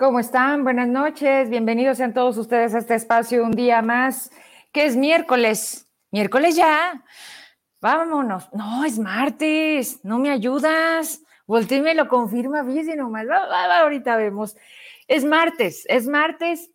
¿Cómo están? Buenas noches. Bienvenidos sean todos ustedes a este espacio un día más, que es miércoles. Miércoles ya. Vámonos. No, es martes. No me ayudas. Volté me lo confirma, fíjese nomás. ahorita vemos. Es martes, es martes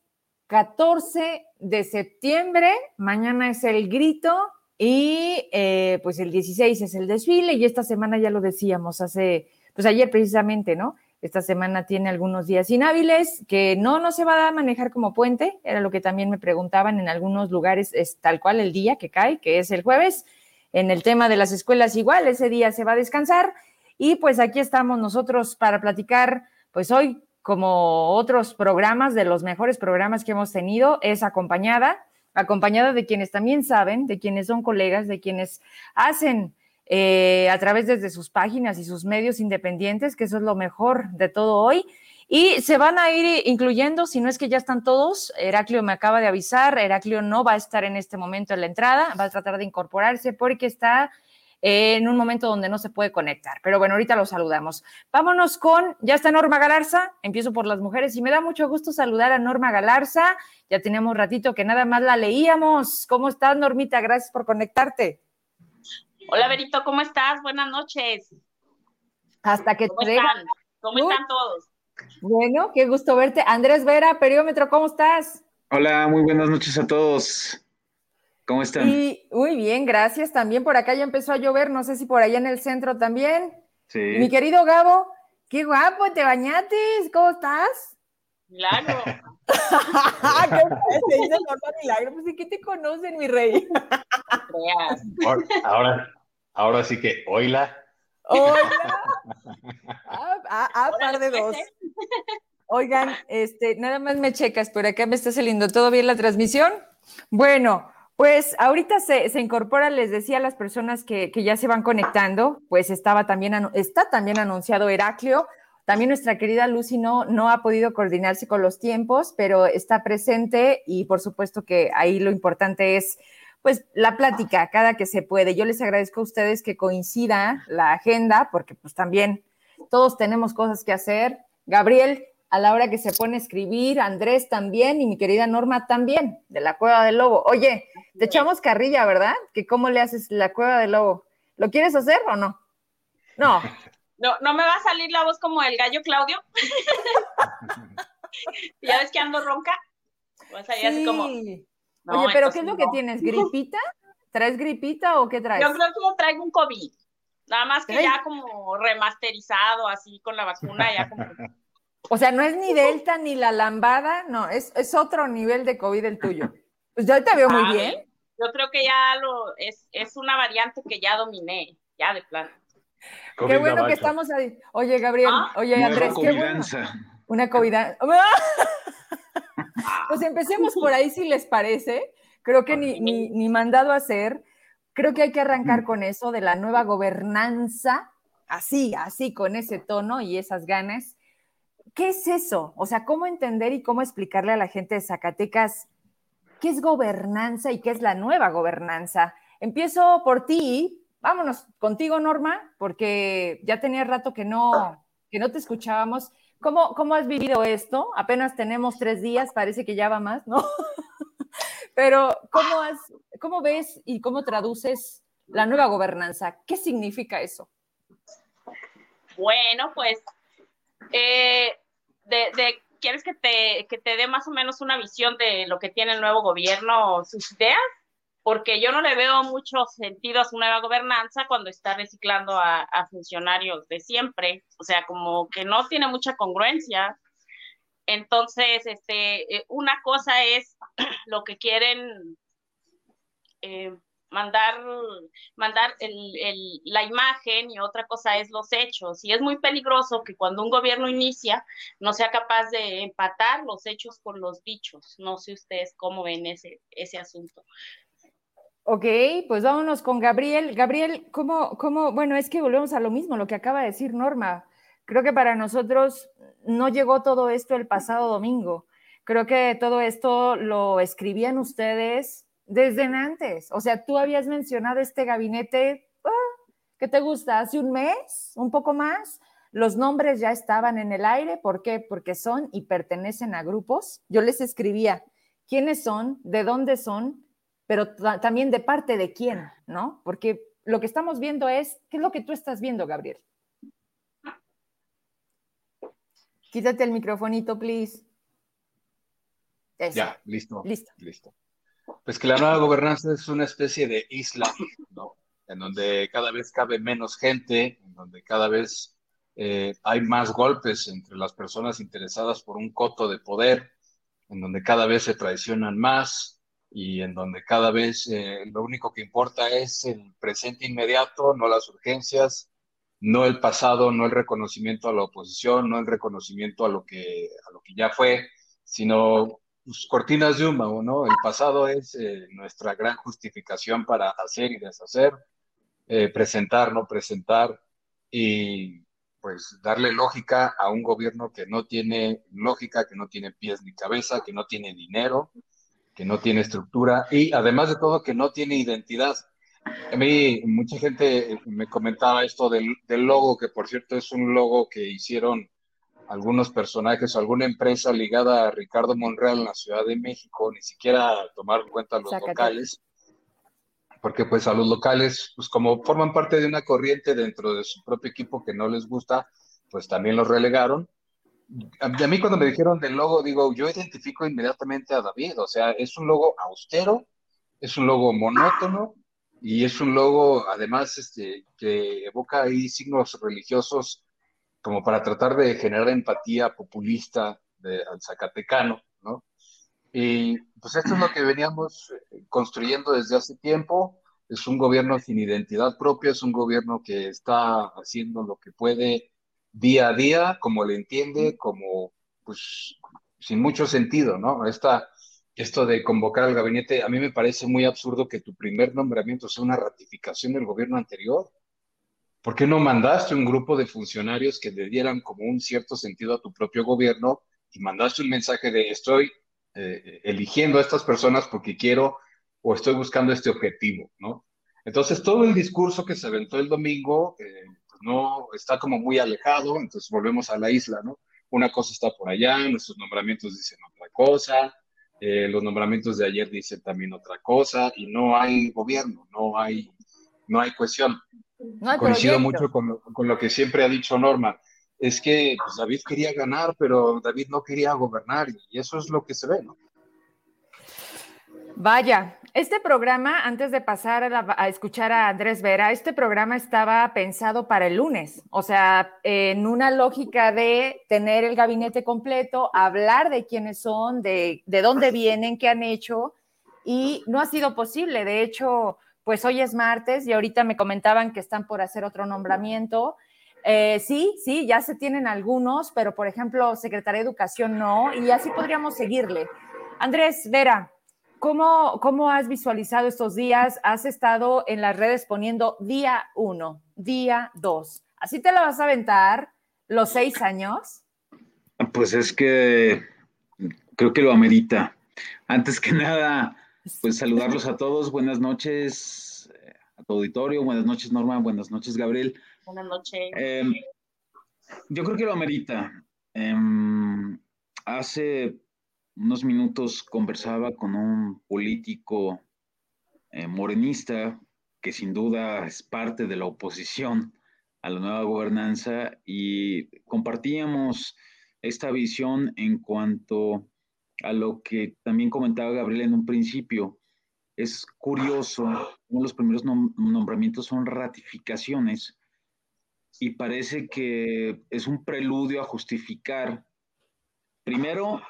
14 de septiembre. Mañana es el grito y eh, pues el 16 es el desfile y esta semana ya lo decíamos hace, pues ayer precisamente, ¿no? Esta semana tiene algunos días inhábiles, que no, no se va a manejar como puente, era lo que también me preguntaban en algunos lugares, es tal cual el día que cae, que es el jueves. En el tema de las escuelas igual, ese día se va a descansar. Y pues aquí estamos nosotros para platicar, pues hoy, como otros programas, de los mejores programas que hemos tenido, es acompañada, acompañada de quienes también saben, de quienes son colegas, de quienes hacen eh, a través desde sus páginas y sus medios independientes, que eso es lo mejor de todo hoy. Y se van a ir incluyendo, si no es que ya están todos, Heraclio me acaba de avisar, Heraclio no va a estar en este momento en la entrada, va a tratar de incorporarse porque está en un momento donde no se puede conectar. Pero bueno, ahorita lo saludamos. Vámonos con, ya está Norma Galarza, empiezo por las mujeres y me da mucho gusto saludar a Norma Galarza, ya tenemos ratito que nada más la leíamos. ¿Cómo estás, Normita? Gracias por conectarte. Hola, Berito, ¿cómo estás? Buenas noches. Hasta que ¿Cómo están? ¿Cómo están todos? Bueno, qué gusto verte. Andrés Vera, Periómetro, ¿cómo estás? Hola, muy buenas noches a todos. ¿Cómo están? Y, muy bien, gracias. También por acá ya empezó a llover, no sé si por allá en el centro también. Sí. Mi querido Gabo, qué guapo, te bañates, ¿cómo estás? Milagro. ¿Qué dice Milagro? Pues ¿de qué te conocen, mi rey? ahora, ahora sí que, oila. Hola. Ah, ah, ah par de dos. Oigan, este, nada más me checas, por acá me está saliendo todo bien la transmisión. Bueno, pues ahorita se, se incorpora, les decía a las personas que, que, ya se van conectando, pues estaba también, está también anunciado Heraclio. También nuestra querida Lucy no, no ha podido coordinarse con los tiempos, pero está presente y por supuesto que ahí lo importante es pues la plática cada que se puede. Yo les agradezco a ustedes que coincida la agenda, porque pues también todos tenemos cosas que hacer. Gabriel, a la hora que se pone a escribir, Andrés también y mi querida Norma también, de la Cueva del Lobo. Oye, te echamos carrilla, ¿verdad? Que cómo le haces la Cueva del Lobo. ¿Lo quieres hacer o no? No. No, no me va a salir la voz como el gallo Claudio. ya ves que ando ronca. Pues ahí así como Oye, pero ¿qué es lo que tienes? ¿Gripita? ¿Traes gripita o qué traes? Yo creo que traigo un COVID. Nada más que ya como remasterizado, así con la vacuna, ya como. O sea, no es ni Delta ni la lambada, no, es, es otro nivel de COVID el tuyo. Pues yo te veo muy bien. Yo creo que ya lo es, es una variante que ya dominé, ya de plano. Qué bueno que estamos ahí. Oye, Gabriel, ¿Ah? oye, Andrés, qué bueno. Una COVID. Pues empecemos por ahí, si les parece. Creo que ni, ni, mandado a hacer. Creo que hay que arrancar con eso de la nueva gobernanza, así, así, con ese tono y esas ganas. ¿Qué es eso? O sea, ¿cómo entender y cómo explicarle a la gente de Zacatecas qué es gobernanza y qué es la nueva gobernanza? Empiezo por ti. Vámonos contigo, Norma, porque ya tenía rato que no, que no te escuchábamos. ¿Cómo, ¿Cómo has vivido esto? Apenas tenemos tres días, parece que ya va más, ¿no? Pero ¿cómo, has, ¿cómo ves y cómo traduces la nueva gobernanza? ¿Qué significa eso? Bueno, pues, eh, de, ¿quieres que te, que te dé más o menos una visión de lo que tiene el nuevo gobierno, sus ideas? Porque yo no le veo mucho sentido a su nueva gobernanza cuando está reciclando a, funcionarios de siempre, o sea, como que no tiene mucha congruencia. Entonces, este, eh, una cosa es lo que quieren eh, mandar, mandar la imagen y otra cosa es los hechos. Y es muy peligroso que cuando un gobierno inicia no sea capaz de empatar los hechos con los dichos. No sé ustedes cómo ven ese, ese asunto. Ok, pues vámonos con Gabriel. Gabriel, ¿cómo, ¿cómo, bueno, es que volvemos a lo mismo, lo que acaba de decir Norma. Creo que para nosotros no llegó todo esto el pasado domingo. Creo que todo esto lo escribían ustedes desde antes. O sea, tú habías mencionado este gabinete, ah, ¿qué te gusta? ¿Hace un mes? ¿Un poco más? Los nombres ya estaban en el aire, ¿por qué? Porque son y pertenecen a grupos. Yo les escribía quiénes son, de dónde son, pero también de parte de quién, ¿no? Porque lo que estamos viendo es, ¿qué es lo que tú estás viendo, Gabriel? Quítate el microfonito, please. Ya, listo. Listo. Listo. Pues que la nueva gobernanza es una especie de isla, ¿no? En donde cada vez cabe menos gente, en donde cada vez eh, hay más golpes entre las personas interesadas por un coto de poder, en donde cada vez se traicionan más y en donde cada vez eh, lo único que importa es el presente inmediato, no las urgencias, no el pasado, no el reconocimiento a la oposición, no el reconocimiento a lo que, a lo que ya fue, sino pues, cortinas de humo, ¿no? El pasado es eh, nuestra gran justificación para hacer y deshacer, eh, presentar, no presentar y pues darle lógica a un gobierno que no tiene lógica, que no tiene pies ni cabeza, que no tiene dinero, que no tiene estructura y además de todo que no tiene identidad. A mí mucha gente me comentaba esto del, del logo, que por cierto es un logo que hicieron algunos personajes o alguna empresa ligada a Ricardo Monreal en la Ciudad de México, ni siquiera tomar en cuenta los locales, porque pues a los locales, pues como forman parte de una corriente dentro de su propio equipo que no les gusta, pues también los relegaron. A mí cuando me dijeron del logo, digo, yo identifico inmediatamente a David, o sea, es un logo austero, es un logo monótono y es un logo además este, que evoca ahí signos religiosos como para tratar de generar empatía populista de, al zacatecano, ¿no? Y pues esto es lo que veníamos eh, construyendo desde hace tiempo. Es un gobierno sin identidad propia, es un gobierno que está haciendo lo que puede día a día, como le entiende, como pues sin mucho sentido, ¿no? Esta, esto de convocar al gabinete, a mí me parece muy absurdo que tu primer nombramiento sea una ratificación del gobierno anterior. ¿Por qué no mandaste un grupo de funcionarios que le dieran como un cierto sentido a tu propio gobierno y mandaste un mensaje de estoy eh, eligiendo a estas personas porque quiero o estoy buscando este objetivo, ¿no? Entonces todo el discurso que se aventó el domingo eh, pues no está como muy alejado, entonces volvemos a la isla, ¿no? Una cosa está por allá, nuestros nombramientos dicen otra cosa, eh, los nombramientos de ayer dicen también otra cosa y no hay gobierno, no hay, no hay cohesión. Coincido mucho con, con, lo que siempre ha dicho Norma. Es que pues, David quería ganar, pero David no quería gobernar y eso es lo que se ve, ¿no? Vaya, este programa, antes de pasar a, escuchar a Andrés Vera, este programa estaba pensado para el lunes, o sea, en una lógica de tener el gabinete completo, hablar de quiénes son, de, de dónde vienen, qué han hecho, y no ha sido posible. De hecho, pues hoy es martes y ahorita me comentaban que están por hacer otro nombramiento. Eh, sí, sí, ya se tienen algunos, pero por ejemplo, Secretaría de Educación no, y así podríamos seguirle. Andrés, Vera, ¿cómo, ¿cómo has visualizado estos días? Has estado en las redes poniendo día uno, día dos. ¿Así te la vas a aventar los seis años? Pues es que creo que lo amerita. Antes que nada, pues saludarlos a todos, buenas noches eh, a tu auditorio, buenas noches Norma, buenas noches Gabriel. Buenas noches. Em, yo creo que lo amerita. Em, hace unos minutos conversaba con un político eh, morenista que sin duda es parte de la oposición a la nueva gobernanza y compartíamos esta visión en cuanto a lo que también comentaba Gabriel en un principio. Es curioso, uno de los primeros nombramientos son ratificaciones y parece que es un preludio a justificar, primero,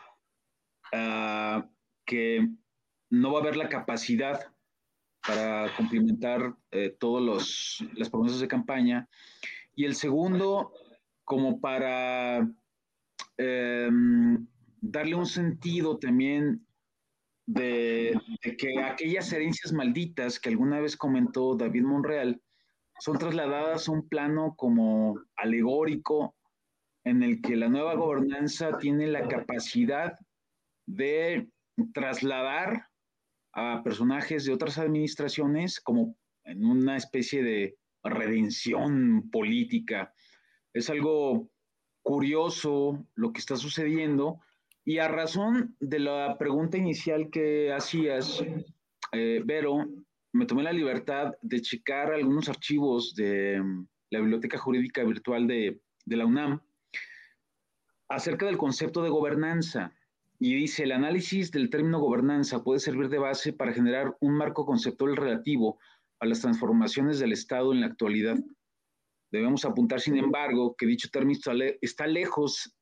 ah, que no va a haber la capacidad para cumplimentar eh, todas las promesas de campaña. Y el segundo, como para em, darle un sentido también de, que aquellas herencias malditas que alguna vez comentó David Monreal son trasladadas a un plano como alegórico en el que la nueva gobernanza tiene la capacidad de trasladar a personajes de otras administraciones como en una especie de redención política Es algo curioso lo que está sucediendo y a razón de la pregunta inicial que hacías, eh, Vero, me tomé la libertad de checar algunos archivos de mm, la Biblioteca Jurídica Virtual de, de la UNAM acerca del concepto de gobernanza. Y dice, el análisis del término gobernanza puede servir de base para generar un marco conceptual relativo a las transformaciones del Estado en la actualidad. Debemos apuntar, sin embargo, que dicho término está lejos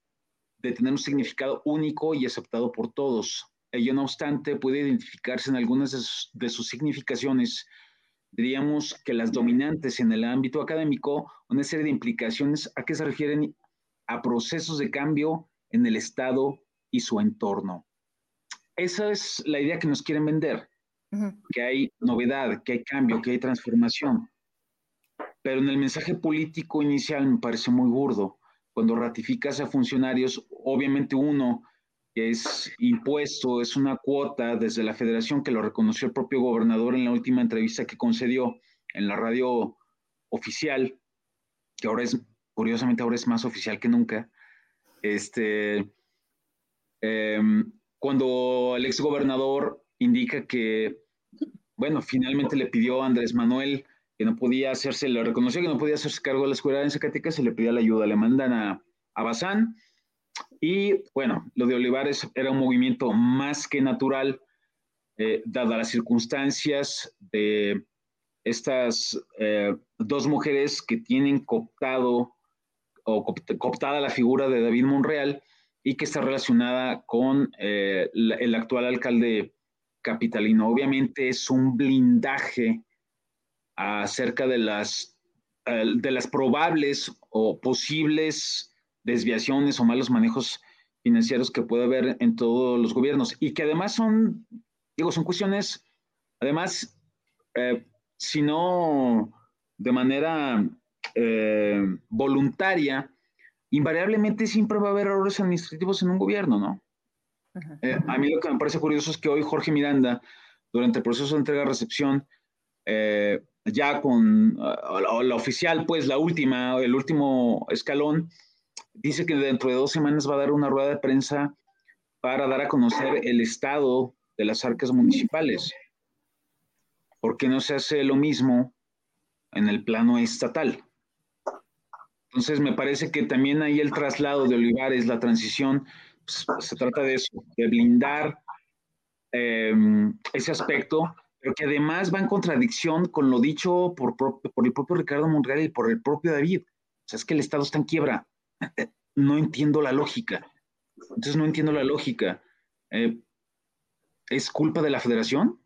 de tener un significado único y aceptado por todos. Ello, no obstante, puede identificarse en algunas de sus, significaciones. Diríamos que las dominantes en el ámbito académico, una serie de implicaciones a que se refieren a procesos de cambio en el Estado y su entorno. Esa es la idea que nos quieren vender, que hay novedad, que hay cambio, que hay transformación. Pero en el mensaje político inicial me parece muy burdo cuando ratificas a funcionarios, obviamente uno es impuesto, es una cuota desde la federación que lo reconoció el propio gobernador en la última entrevista que concedió en la radio oficial, que ahora es, curiosamente ahora es más oficial que nunca. Este, em, cuando el ex gobernador indica que, bueno, finalmente le pidió a Andrés Manuel que no podía hacerse, le reconoció que no podía hacerse cargo de la escuela en Zacatecas, se le pedía la ayuda, le mandan a, a Bazán, y bueno, lo de Olivares era un movimiento más que natural, eh, dadas las circunstancias de estas eh, dos mujeres que tienen cooptado o cooptada la figura de David Monreal y que está relacionada con eh, el actual alcalde capitalino. Obviamente es un blindaje acerca de las, de las probables o posibles desviaciones o malos manejos financieros que puede haber en todos los gobiernos y que además son, digo, son cuestiones, además, eh, si no de manera eh, voluntaria, invariablemente siempre va a haber errores administrativos en un gobierno, ¿no? Eh, a mí lo que me parece curioso es que hoy Jorge Miranda, durante el proceso de entrega-recepción, ya con la, oficial, pues la última, el último escalón, dice que dentro de dos semanas va a dar una rueda de prensa para dar a conocer el estado de las arcas municipales. ¿Por qué no se hace lo mismo en el plano estatal? Entonces, me parece que también ahí el traslado de Olivares, la transición, pues, se trata de eso, de blindar em, ese aspecto, pero que además va en contradicción con lo dicho por, por el propio Ricardo Monreal y por el propio David. O sea, es que el Estado está en quiebra no entiendo la lógica. Entonces no entiendo la lógica. Eh, ¿Es culpa de la federación?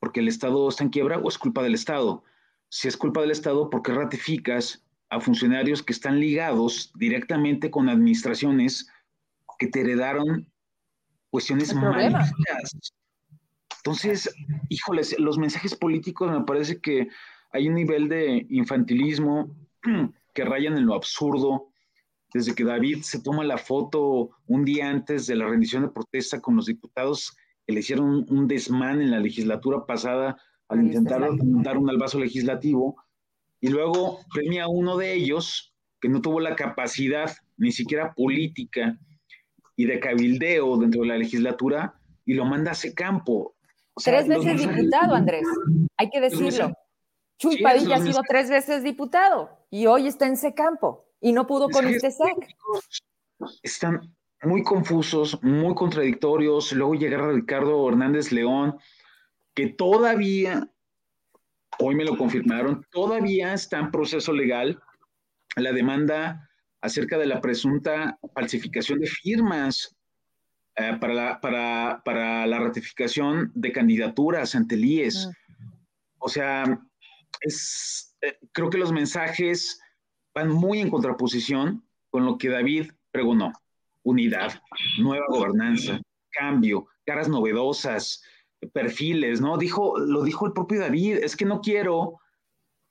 ¿Porque el Estado está en quiebra o es culpa del Estado? Si es culpa del Estado, ¿por qué ratificas a funcionarios que están ligados directamente con administraciones que te heredaron cuestiones malas? Entonces, híjoles, los mensajes políticos me parece que hay un nivel de infantilismo que rayan en lo absurdo, desde que David se toma la foto un día antes de la rendición de protesta con los diputados que le hicieron un desmán en la legislatura pasada al intentar dar un albazo legislativo, y luego premia a uno de ellos que no tuvo la capacidad ni siquiera política y de cabildeo dentro de la legislatura y lo manda a ese campo. tres veces diputado, Andrés, hay que decirlo. Chuy Padilla ha sido tres veces diputado y hoy está en ese campo y no pudo con este SAC. Están muy confusos, muy contradictorios. Luego llega Ricardo Hernández León, que todavía, hoy me lo confirmaron, todavía está en proceso legal la demanda acerca de la presunta falsificación de firmas eh, para, la, para, para, la ratificación de candidaturas ante el IES. O sea, es, eh, creo que los mensajes van muy en contraposición con lo que David pregonó. Unidad, nueva gobernanza, cambio, caras novedosas, perfiles, ¿no? Dijo, lo dijo el propio David, es que no quiero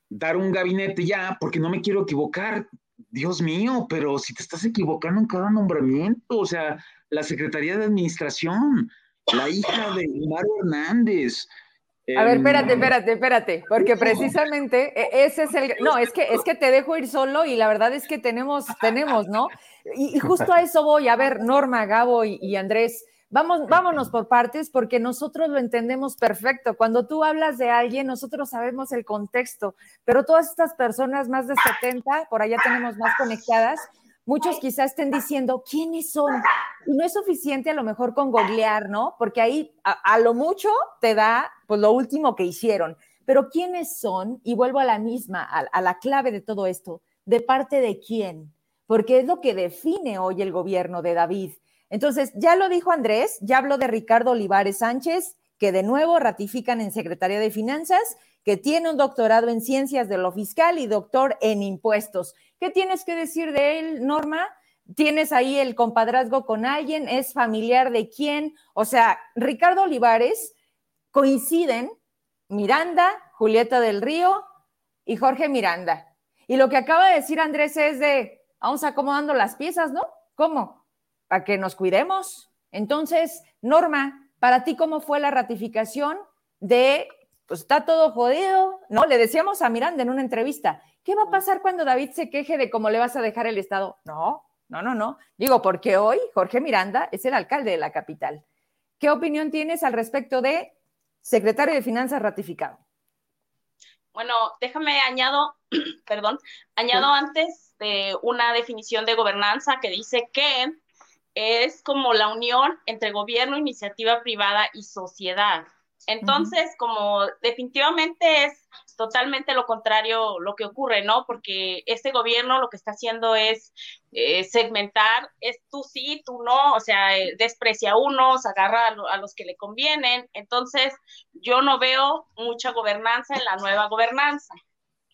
dar un gabinete ya porque no me quiero equivocar. Dios mío, pero si te estás equivocando en cada nombramiento, o sea, la Secretaría de Administración, la hija de Mario Hernández, A ver, espérate, em, espérate, espérate, porque precisamente e, ese es el, no, es que es que te dejo ir solo y la verdad es que tenemos, tenemos, ¿no? Y, justo a eso voy, a ver, Norma, Gabo y, Andrés, vamos, vámonos por partes porque nosotros lo entendemos perfecto. Cuando tú hablas de alguien, nosotros sabemos el contexto, pero todas estas personas más de 70, por allá tenemos más conectadas, muchos quizás estén diciendo, ¿quiénes son? Y no es suficiente a lo mejor con googlear, ¿no? Porque ahí a, lo mucho te da pues lo último que hicieron. Pero ¿quiénes son? Y vuelvo a la misma, a, la clave de todo esto. ¿De parte de quién? Porque es lo que define hoy el gobierno de David. Entonces, ya lo dijo Andrés, ya habló de Ricardo Olivares Sánchez, que de nuevo ratifican en Secretaría de Finanzas, que tiene un doctorado en ciencias de lo fiscal y doctor en impuestos. ¿Qué tienes que decir de él, Norma? ¿Tienes ahí el compadrazgo con alguien? ¿Es familiar de quién? O sea, Ricardo Olivares coinciden Miranda, Julieta del Río y Jorge Miranda. Y lo que acaba de decir Andrés es de, vamos acomodando las piezas, ¿no? ¿Cómo? Para que nos cuidemos. Entonces, Norma, para ti, ¿cómo fue la ratificación de, pues está todo jodido, ¿no? Le decíamos a Miranda en una entrevista, ¿Qué va a pasar cuando David se queje de cómo le vas a dejar el Estado? No, no, no, no. Digo, porque hoy Jorge Miranda es el alcalde de la capital. ¿Qué opinión tienes al respecto de secretario de Finanzas ratificado? Bueno, déjame añado, perdón, añado antes de una definición de gobernanza que dice que es como la unión entre gobierno, iniciativa privada y sociedad. Entonces, como definitivamente es totalmente lo contrario lo que ocurre, ¿no? Porque este gobierno lo que está haciendo es eh, segmentar, es tú sí, tú no, o sea, eh, desprecia a unos, agarra a, los que le convienen. Entonces, yo no veo mucha gobernanza en la nueva gobernanza.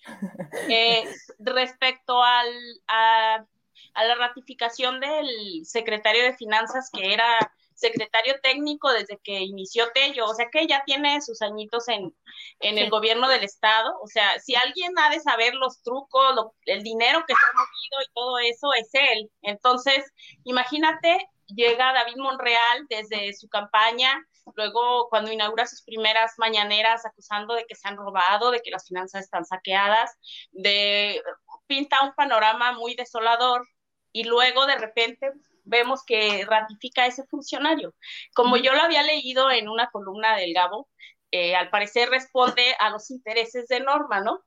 Eh, respecto al, a, a la ratificación del secretario de Finanzas, que era secretario técnico desde que inició Tello, o sea que ya tiene sus añitos en, en el gobierno del estado, o sea, si alguien ha de saber los trucos, el dinero que se ha movido y todo eso, es él. Entonces, imagínate, llega David Monreal desde su campaña, luego cuando inaugura sus primeras mañaneras acusando de que se han robado, de que las finanzas están saqueadas, de pinta un panorama muy desolador y luego de repente vemos que ratifica ese funcionario. Como yo lo había leído en una columna del Gabo, eh, al parecer responde a los intereses de Norma, ¿no?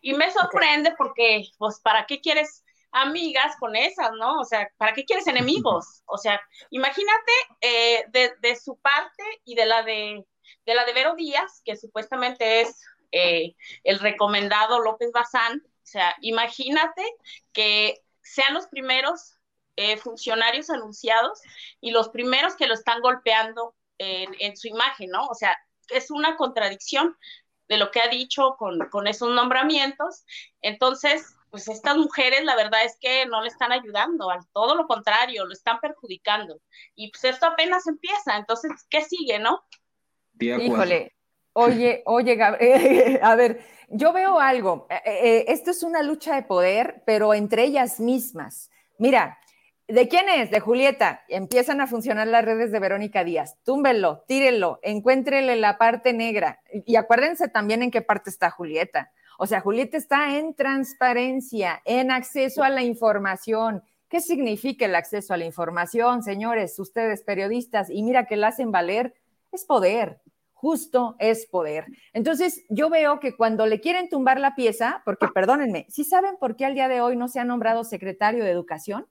Y me sorprende porque, pues, ¿para qué quieres amigas con esas, no? O sea, ¿para qué quieres enemigos? O sea, imagínate eh, de, su parte y de la de, de la de Vero Díaz, que supuestamente es eh, el recomendado López Bazán, o sea, imagínate que sean los primeros eh, funcionarios anunciados y los primeros que lo están golpeando en, su imagen, ¿no? O sea, es una contradicción de lo que ha dicho con, con esos nombramientos. Entonces, pues estas mujeres la verdad es que no le están ayudando, al todo lo contrario, lo están perjudicando. Y pues esto apenas empieza, entonces, ¿qué sigue, no? Híjole, oye, oye, a ver, yo veo algo, eh, eh, esto es una lucha de poder, pero entre ellas mismas. Mira, ¿De quién es? De Julieta. Empiezan a funcionar las redes de Verónica Díaz. Túmbenlo, tírenlo, encuéntrele la parte negra. Y acuérdense también en qué parte está Julieta. O sea, Julieta está en transparencia, en acceso a la información. ¿Qué significa el acceso a la información, señores, ustedes periodistas? Y mira que la hacen valer, es poder, justo es poder. Entonces, yo veo que cuando le quieren tumbar la pieza, porque perdónenme, ¿sí saben por qué al día de hoy no se ha nombrado secretario de Educación?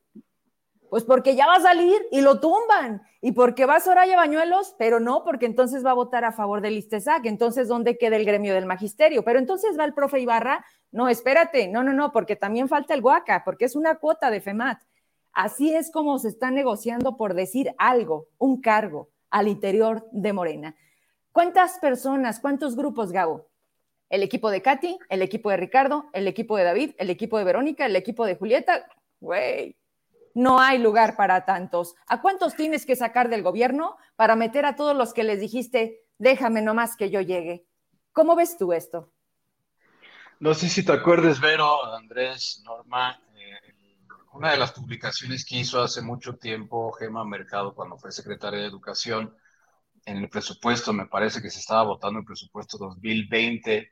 Pues porque ya va a salir y lo tumban. Y porque va Soraya Bañuelos, pero no, porque entonces va a votar a favor del ISTESAC. Entonces, ¿dónde queda el gremio del magisterio? Pero entonces va el profe Ibarra. No, espérate, no, no, no, porque también falta el Guaca, porque es una cuota de FEMAT. Así es como se está negociando por decir algo, un cargo al interior de Morena. ¿Cuántas personas, cuántos grupos, Gabo? El equipo de Katy, el equipo de Ricardo, el equipo de David, el equipo de Verónica, el equipo de Julieta. Güey, no hay lugar para tantos. ¿A cuántos tienes que sacar del gobierno para meter a todos los que les dijiste, déjame nomás que yo llegue? ¿Cómo ves tú esto? No sé si te acuerdes, Vero, Andrés, Norma, eh, una de las publicaciones que hizo hace mucho tiempo Gema Mercado cuando fue secretaria de Educación en el presupuesto, me parece que se estaba votando el presupuesto 2020,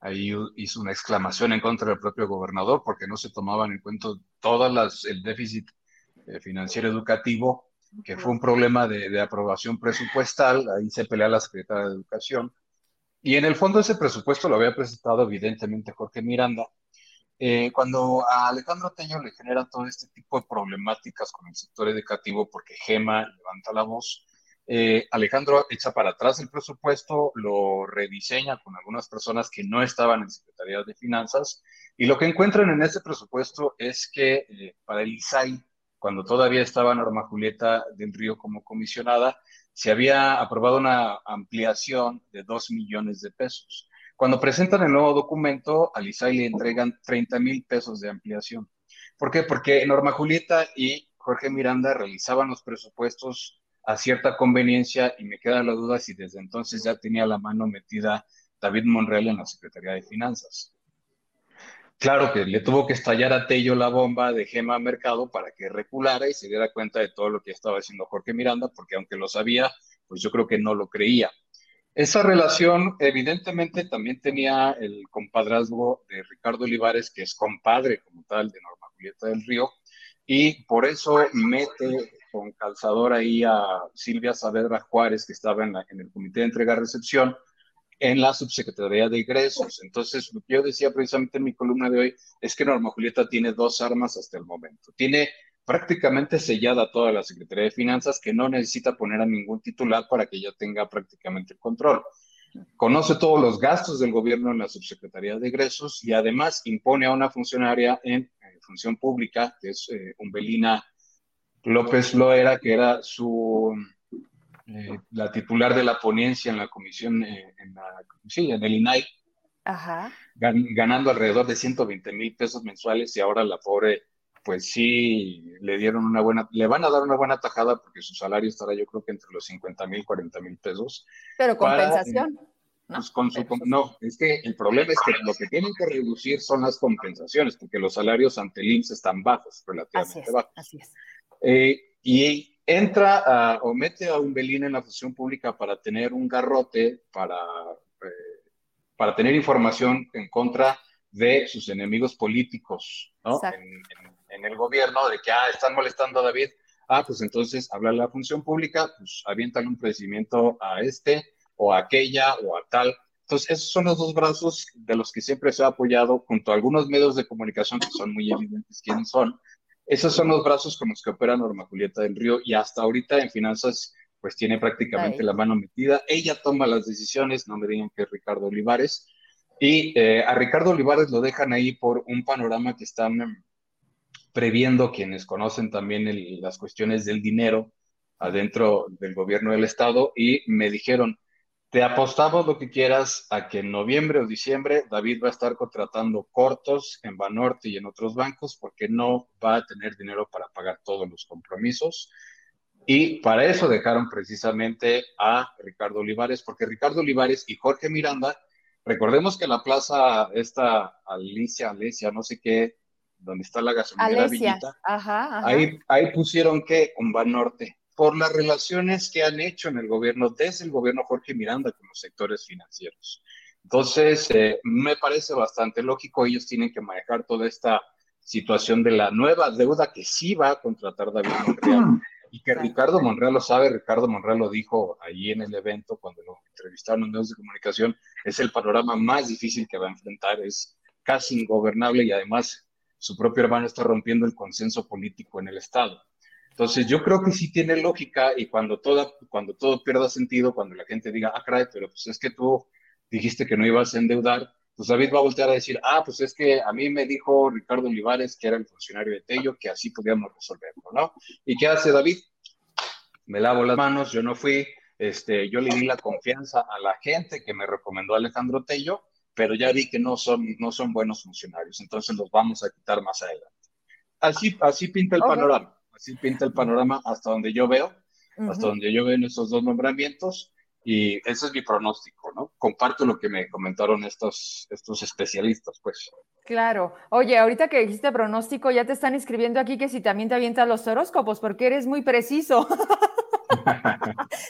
ahí hizo una exclamación en contra del propio gobernador porque no se tomaban en cuenta todas las, el déficit eh, financiero educativo, que fue un problema de, de, aprobación presupuestal, ahí se pelea la secretaria de Educación, y en el fondo ese presupuesto lo había presentado evidentemente Jorge Miranda, eh, cuando a Alejandro Tello le genera todo este tipo de problemáticas con el sector educativo, porque Gema levanta la voz, eh, Alejandro echa para atrás el presupuesto, lo rediseña con algunas personas que no estaban en Secretaría de Finanzas, y lo que encuentran en ese presupuesto es que eh, para el ISAI, cuando todavía estaba Norma Julieta del Río como comisionada, se había aprobado una ampliación de dos millones de pesos. Cuando presentan el nuevo documento, al ISAI le entregan 30 mil pesos de ampliación. ¿Por qué? Porque Norma Julieta y Jorge Miranda realizaban los presupuestos a cierta conveniencia y me queda la duda si desde entonces ya tenía la mano metida David Monreal en la Secretaría de Finanzas. Claro que le tuvo que estallar a Tello la bomba de Gema Mercado para que reculara y se diera cuenta de todo lo que estaba haciendo Jorge Miranda, porque aunque lo sabía, pues yo creo que no lo creía. Esa relación evidentemente también tenía el compadrazgo de Ricardo Olivares, que es compadre como tal de Norma Julieta del Río, y por eso mete con calzador ahí a Silvia Saavedra Juárez, que estaba en, el Comité de Entrega-Recepción, en la Subsecretaría de Ingresos. Entonces, lo que yo decía precisamente en mi columna de hoy es que Norma Julieta tiene dos armas hasta el momento. Tiene prácticamente sellada toda la Secretaría de Finanzas, que no necesita poner a ningún titular para que ella tenga prácticamente el control. Conoce todos los gastos del gobierno en la subsecretaría de egresos y además impone a una funcionaria en, función pública, que es eh, Umbelina López Loera, que era su eh, la titular de la ponencia en la comisión, eh, en, la, sí, en el INAI, ganando alrededor de 120 mil pesos mensuales y ahora la pobre pues sí le dieron una buena, le van a dar una buena tajada porque su salario estará yo creo que entre los 50 mil, 40 mil pesos. Pero compensación. no, pues, no, es que el problema es que lo que tienen que reducir son las compensaciones, porque los salarios ante el IMSS están bajos, relativamente bajos. Así es. Eh, y entra o mete a un belín en la función pública para tener un garrote, para, eh, para tener información en contra de sus enemigos políticos, ¿no? En, en el gobierno de que, ah, están molestando a David, ah, pues entonces habla la función pública, pues avientan un procedimiento a este o a aquella o a tal. Entonces, esos son los dos brazos de los que siempre se ha apoyado, junto a algunos medios de comunicación que son muy evidentes quiénes son. Esos son los brazos con los que opera Norma Julieta del Río y hasta ahorita en finanzas pues tiene prácticamente la mano metida. Ella toma las decisiones, no me digan que es Ricardo Olivares. Y eh, a Ricardo Olivares lo dejan ahí por un panorama que están previendo quienes conocen también las cuestiones del dinero adentro del gobierno del Estado y me dijeron, te apostamos lo que quieras a que en noviembre o diciembre David va a estar contratando cortos en Banorte y en otros bancos porque no va a tener dinero para pagar todos los compromisos. Y para eso dejaron precisamente a Ricardo Olivares, porque Ricardo Olivares y Jorge Miranda, recordemos que la plaza, esta Alicia, Alicia, no sé qué, donde está la gasolinera Villita, Ahí, ahí pusieron que un Banorte, por las relaciones que han hecho en el gobierno, desde el gobierno Jorge Miranda con los sectores financieros. Entonces, eh, me parece bastante lógico, ellos tienen que manejar toda esta situación de la nueva deuda que sí va a contratar David Monreal y que Ricardo Monreal lo sabe, Ricardo Monreal lo dijo allí en el evento cuando lo entrevistaron en medios de comunicación, es el panorama más difícil que va a enfrentar, es casi ingobernable y además su propio hermano está rompiendo el consenso político en el Estado. Entonces, yo creo que sí tiene lógica y cuando, toda, cuando todo pierda sentido, cuando la gente diga, ah, caray, pero pues es que tú dijiste que no ibas a endeudar, pues David va a voltear a decir, ah, pues es que a mí me dijo Ricardo Olivares, que era el funcionario de Tello, que así podíamos resolverlo, ¿no? ¿Y qué hace David? Me lavo las manos, yo no fui, este, yo le di la confianza a la gente que me recomendó Alejandro Tello, pero ya vi que no son, no son buenos funcionarios, entonces los vamos a quitar más adelante. Así, así pinta el panorama, así pinta el panorama hasta donde yo veo, hasta donde yo veo en esos dos nombramientos, y ese es mi pronóstico, ¿no? Comparto lo que me comentaron estos, estos especialistas, pues. Claro. Oye, ahorita que dijiste pronóstico, ya te están escribiendo aquí que si también te avientas los horóscopos, porque eres muy preciso.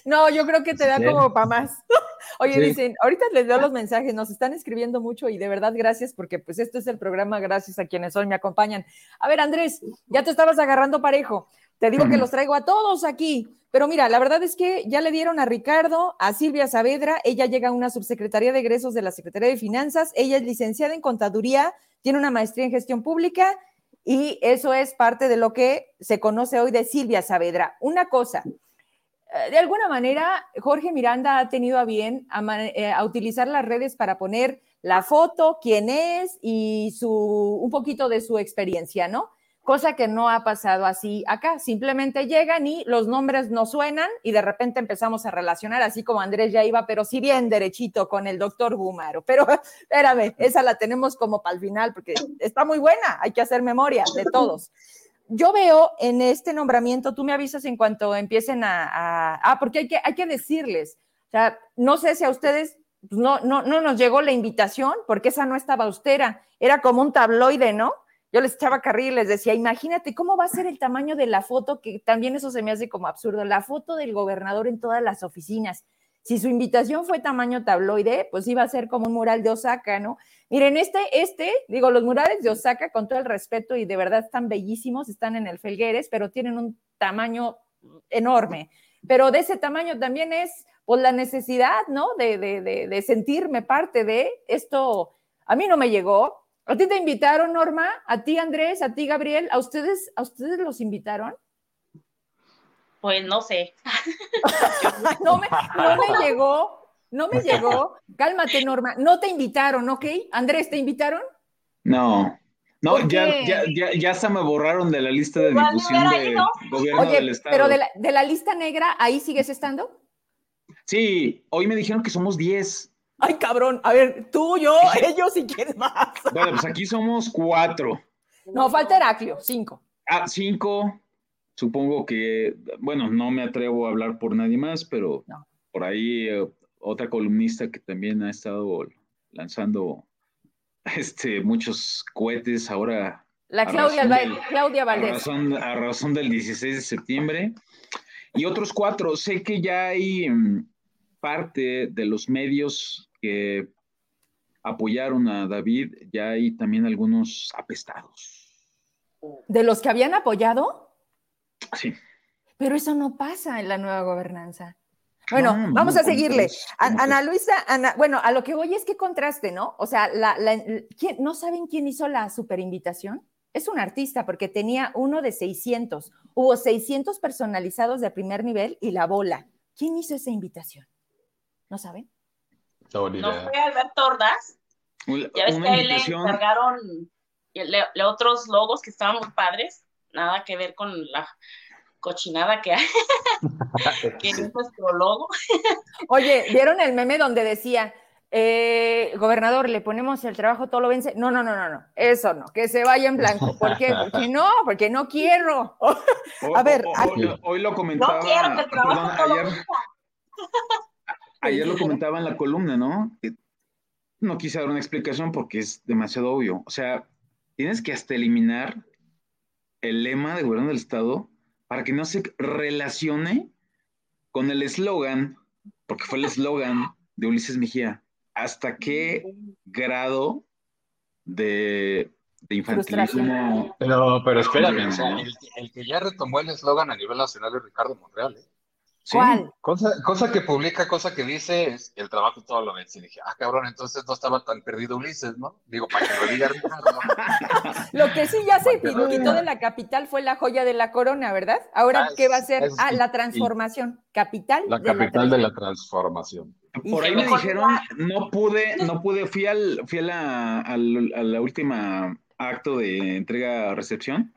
no, yo creo que te da como para más. Oye, dicen, ahorita les doy los mensajes, nos están escribiendo mucho y de verdad gracias porque pues esto es el programa, gracias a quienes hoy me acompañan. A ver, Andrés, ya te estabas agarrando parejo. Te digo que los traigo a todos aquí. Pero mira, la verdad es que ya le dieron a Ricardo, a Silvia Saavedra, ella llega a una subsecretaría de egresos de la Secretaría de Finanzas, ella es licenciada en contaduría, tiene una maestría en gestión pública y eso es parte de lo que se conoce hoy de Silvia Saavedra. Una cosa, de alguna manera, Jorge Miranda ha tenido a bien eh, a, utilizar las redes para poner la foto, quién es y su, un poquito de su experiencia, ¿no? Cosa que no ha pasado así acá. Simplemente llegan y los nombres no suenan y de repente empezamos a relacionar, así como Andrés ya iba, pero sí bien derechito con el doctor Gumaro. Pero espérame, esa la tenemos como para el final porque está muy buena, hay que hacer memoria de todos yo veo en este nombramiento, tú me avisas en cuanto empiecen a, ah, porque hay que, hay que decirles, o sea, no sé si a ustedes pues, no, no, no nos llegó la invitación, porque esa no estaba austera, era como un tabloide, ¿no? Yo les echaba carril y les decía, imagínate cómo va a ser el tamaño de la foto, que también eso se me hace como absurdo, la foto del gobernador en todas las oficinas. Si su invitación fue tamaño tabloide, pues iba a ser como un mural de Osaka, ¿no? Miren, este, este, digo, los murales de Osaka, con todo el respeto y de verdad están bellísimos, están en el Felgueres, pero tienen un tamaño enorme. Pero de ese tamaño también es, pues, la necesidad, ¿no? De, de, de, de sentirme parte de esto. A mí no me llegó. ¿A ti te invitaron, Norma? ¿A ti, Andrés? ¿A ti, Gabriel? ¿A ustedes, a ustedes los invitaron? Pues no sé. no, me, llegó, no me llegó. Cálmate, Norma. No te invitaron, ¿ok? Andrés, ¿te invitaron? No. No, ya, ya, ya, ya se me borraron de la lista de difusión del gobierno del Estado. Pero de la, de la lista negra, ¿ahí sigues estando? Sí, hoy me dijeron que somos 10. Ay, cabrón. A ver, tú, yo, ellos y quién más. Bueno, pues aquí somos cuatro. No, falta Heraclio, cinco. Ah, cinco supongo que, bueno, no me atrevo a hablar por nadie más, pero por ahí eh, otra columnista que también ha estado lanzando este, muchos cohetes ahora. La Claudia, Claudia Valdés. A razón, del 16 de septiembre. Y otros cuatro. Sé que ya hay mm, parte de los medios que apoyaron a David, ya hay también algunos apestados. ¿De los que habían apoyado? Sí. Pero eso no pasa en la nueva gobernanza. Bueno, vamos a seguirle. Ana Luisa, Ana, bueno, a lo que voy es que contraste, ¿no? O sea, la, ¿no saben quién hizo la superinvitación? Es un artista porque tenía uno de 600. Hubo 600 personalizados de primer nivel y la bola. ¿Quién hizo esa invitación? ¿No saben? No, fue Alberto Ordaz. Ya ves que a él le encargaron otros logos que estaban muy padres nada que ver con la cochinada que hay, que es nuestro logo. Oye, ¿vieron el meme donde decía, eh, gobernador, le ponemos el trabajo, todo lo vence? No, no, no, no, no, eso no, que se vaya en blanco. ¿Por qué? Porque no, porque no quiero. A ver, hoy, lo comentaba. No quiero que el trabajo ayer, ayer lo comentaba en la columna, ¿no? no quise dar una explicación porque es demasiado obvio. O sea, tienes que hasta eliminar el lema de gobierno del Estado para que no se relacione con el eslogan, porque fue el eslogan de Ulises Mejía. ¿Hasta qué grado de, infantilismo? Pero, pero espérame, el, el, que ya retomó el eslogan a nivel nacional es Ricardo Monreal. ¿eh? ¿Cuál? Cosa, cosa, que publica, cosa que dice, es el trabajo todo lo vence. Y dije, ah, cabrón, entonces no estaba tan perdido Ulises, ¿no? Digo, para que lo diga Ricardo. lo que sí ya se quitó de la capital fue la joya de la corona, ¿verdad? Ahora, ah, ¿qué va a ser? ah, la transformación. Capital. La capital de la, transformación. Por ahí me dijeron, no pude, no pude, fui al, fui a la, a la última acto de entrega-recepción.